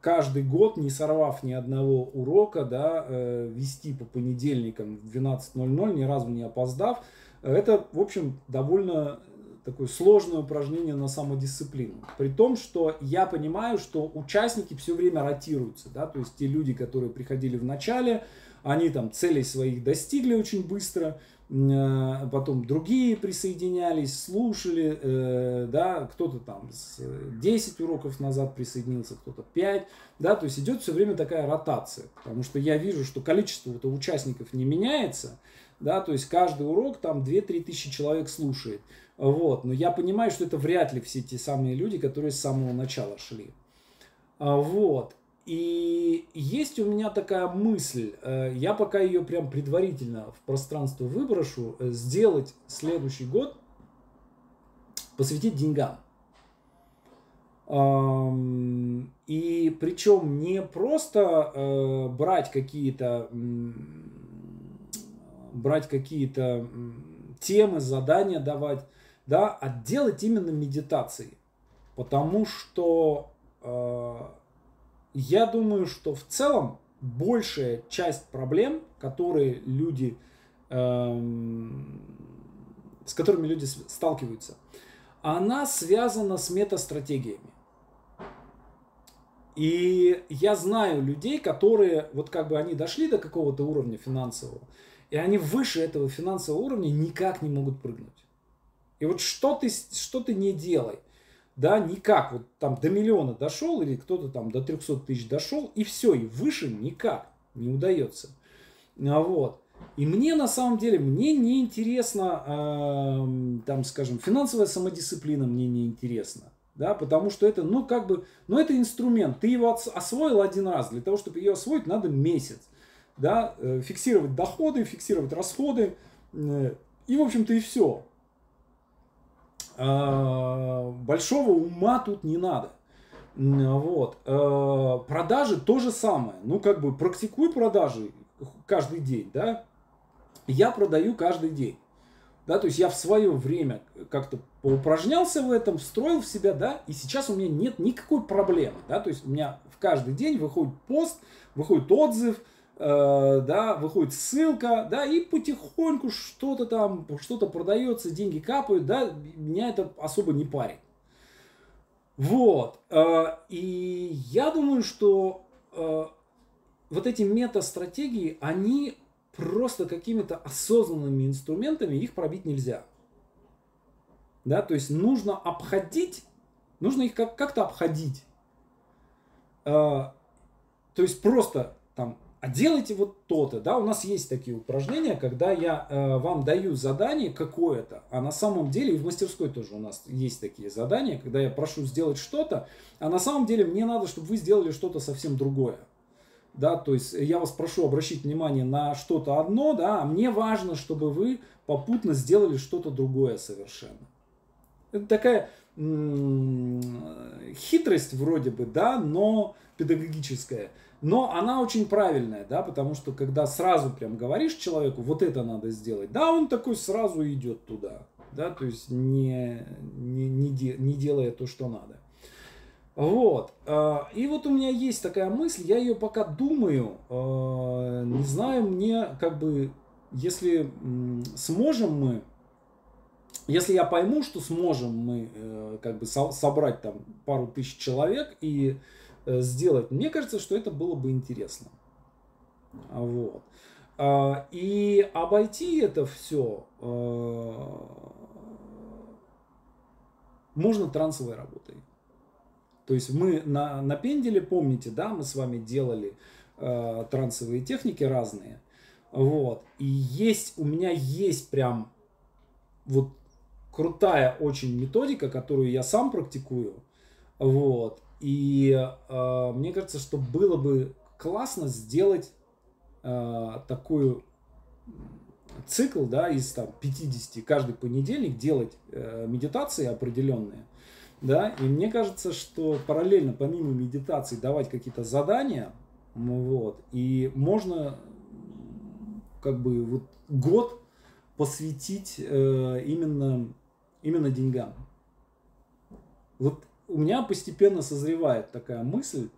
каждый год, не сорвав ни одного урока, да, э, вести по понедельникам в 12.00, ни разу не опоздав, это, в общем, довольно такое сложное упражнение на самодисциплину. При том, что я понимаю, что участники все время ротируются, да, то есть те люди, которые приходили в начале, они там целей своих достигли очень быстро, потом другие присоединялись, слушали, э, да, кто-то там с 10 уроков назад присоединился, кто-то 5, да, то есть идет все время такая ротация, потому что я вижу, что количество вот участников не меняется, да, то есть каждый урок там 2-3 тысячи человек слушает, вот, но я понимаю, что это вряд ли все те самые люди, которые с самого начала шли, а, вот, и есть у меня такая мысль, э, я пока ее прям предварительно в пространство выброшу, э, сделать следующий год, посвятить деньгам. И причем не просто э, брать какие-то брать какие-то темы, задания давать, да, а делать именно медитации. Потому что я думаю, что в целом большая часть проблем, которые люди, э, с которыми люди сталкиваются, она связана с метастратегиями. И я знаю людей, которые, вот как бы они дошли до какого-то уровня финансового, и они выше этого финансового уровня никак не могут прыгнуть. И вот что ты, что ты не делай, да, никак, вот там до миллиона дошел, или кто-то там до 300 тысяч дошел, и все, и выше никак не удается. А вот. И мне на самом деле, мне не интересно, э, там, скажем, финансовая самодисциплина мне не интересна да, потому что это, ну, как бы, ну, это инструмент, ты его освоил один раз, для того, чтобы ее освоить, надо месяц, да, э, фиксировать доходы, фиксировать расходы, э, и, в общем-то, и все. А, большого ума тут не надо. Вот. Э, продажи то же самое. Ну, как бы, практикуй продажи каждый день, да. Я продаю каждый день. Да, то есть я в свое время как-то поупражнялся в этом, встроил в себя, да, и сейчас у меня нет никакой проблемы, да, то есть у меня в каждый день выходит пост, выходит отзыв, да, выходит ссылка, да, и потихоньку что-то там, что-то продается, деньги капают, да, меня это особо не парит. Вот, э, и я думаю, что э, вот эти мета-стратегии, они просто какими-то осознанными инструментами их пробить нельзя. Да, то есть нужно обходить, нужно их как- как-то обходить. Э, то есть просто а делайте вот то-то, да, у нас есть такие упражнения, когда я э, вам даю задание какое-то, а на самом деле, и в мастерской тоже у нас есть такие задания, когда я прошу сделать что-то, а на самом деле мне надо, чтобы вы сделали что-то совсем другое да, то есть я вас прошу обращать внимание на что-то одно, да, а мне важно, чтобы вы попутно сделали что-то другое совершенно. Это такая хитрость вроде бы, да, но педагогическая. Но она очень правильная, да, потому что когда сразу прям говоришь человеку, вот это надо сделать, да, он такой сразу идет туда, да, то есть не, не, не, де, не делая то, что надо. Вот. А, и вот у меня есть такая мысль, я ее пока думаю, а, не знаю, мне как бы, если сможем мы, если я пойму, что сможем мы э, как бы собрать там пару тысяч человек и э, сделать, мне кажется, что это было бы интересно. Вот. А, и обойти это все можно трансовой работой. То есть мы на, на пенделе, помните, да, мы с вами делали э, трансовые техники разные. Вот. И есть, у меня есть прям вот крутая очень методика, которую я сам практикую. Вот. И э, мне кажется, что было бы классно сделать э, такую цикл, да, из там 50 каждый понедельник делать э, медитации определенные. Да? И мне кажется, что параллельно, помимо медитации, давать какие-то задания, вот, и можно как бы вот год посвятить э, именно, именно деньгам. Вот у меня постепенно созревает такая мысль,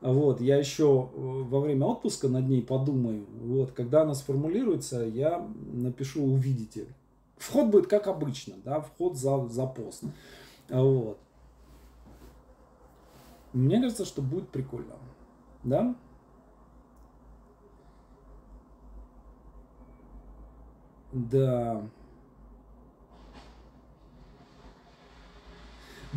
вот, я еще э, во время отпуска над ней подумаю. Вот, когда она сформулируется, я напишу «увидите». Вход будет как обычно, да, вход за, за пост. Вот. Мне кажется, что будет прикольно. Да? Да.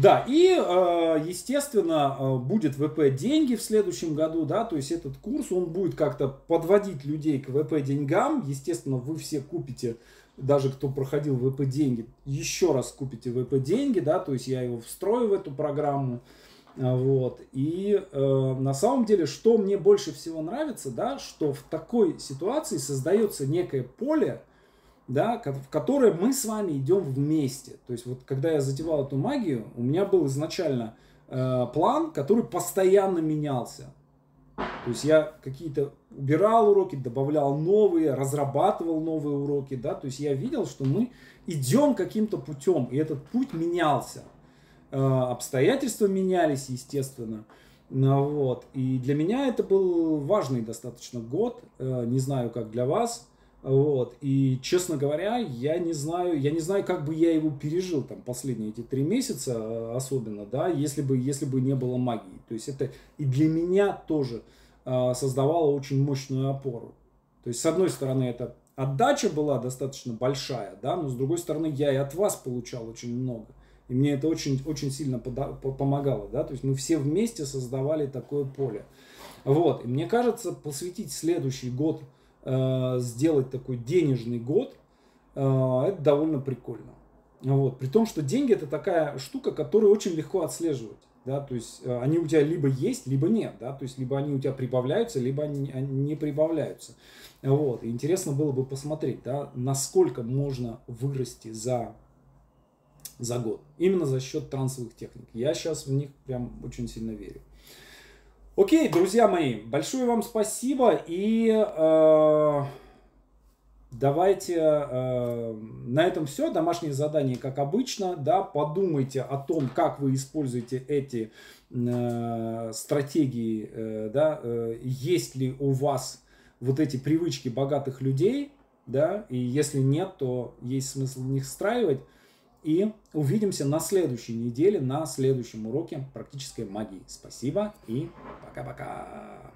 Да, и, э, естественно, э, будет ВП деньги в следующем году, да, то есть этот курс, он будет как-то подводить людей к ВП деньгам. Естественно, вы все купите, даже кто проходил ВП деньги, еще раз купите ВП деньги, да, то есть я его встрою в эту программу. А, вот. И э, на самом деле, что мне больше всего нравится, да, что в такой ситуации создается некое поле, да, в которое мы с вами идем вместе. То есть вот когда я затевал эту магию, у меня был изначально э, план, который постоянно менялся. То есть я какие-то убирал уроки, добавлял новые, разрабатывал новые уроки, да, то есть я видел, что мы идем каким-то путем, и этот путь менялся. Э, обстоятельства менялись, естественно. Ну, вот. И для меня это был важный достаточно год, э, не знаю, как для вас. Вот. И, честно говоря, я не знаю, я не знаю, как бы я его пережил там последние эти три месяца э, особенно, да, если бы, если бы не было магии. То есть это и для меня тоже создавало очень мощную опору. То есть, с одной стороны, это отдача была достаточно большая, да, но с другой стороны, я и от вас получал очень много. И мне это очень, очень сильно помогало, да, то есть мы все вместе создавали такое поле. Вот, и мне кажется, посвятить следующий год, э, сделать такой денежный год, э, это довольно прикольно. Вот, при том, что деньги это такая штука, которую очень легко отслеживать. Да, то есть э, они у тебя либо есть, либо нет, да, то есть либо они у тебя прибавляются, либо они не прибавляются. Вот, и интересно было бы посмотреть, да, насколько можно вырасти за за год. Именно за счет трансовых техник. Я сейчас в них прям очень сильно верю. Окей, друзья мои, большое вам спасибо и э, давайте э, на этом все. Домашнее задание, как обычно, да, подумайте о том, как вы используете эти э, стратегии, э, да, э, есть ли у вас вот эти привычки богатых людей, да, и если нет, то есть смысл в них встраивать. И увидимся на следующей неделе, на следующем уроке практической магии. Спасибо и пока-пока.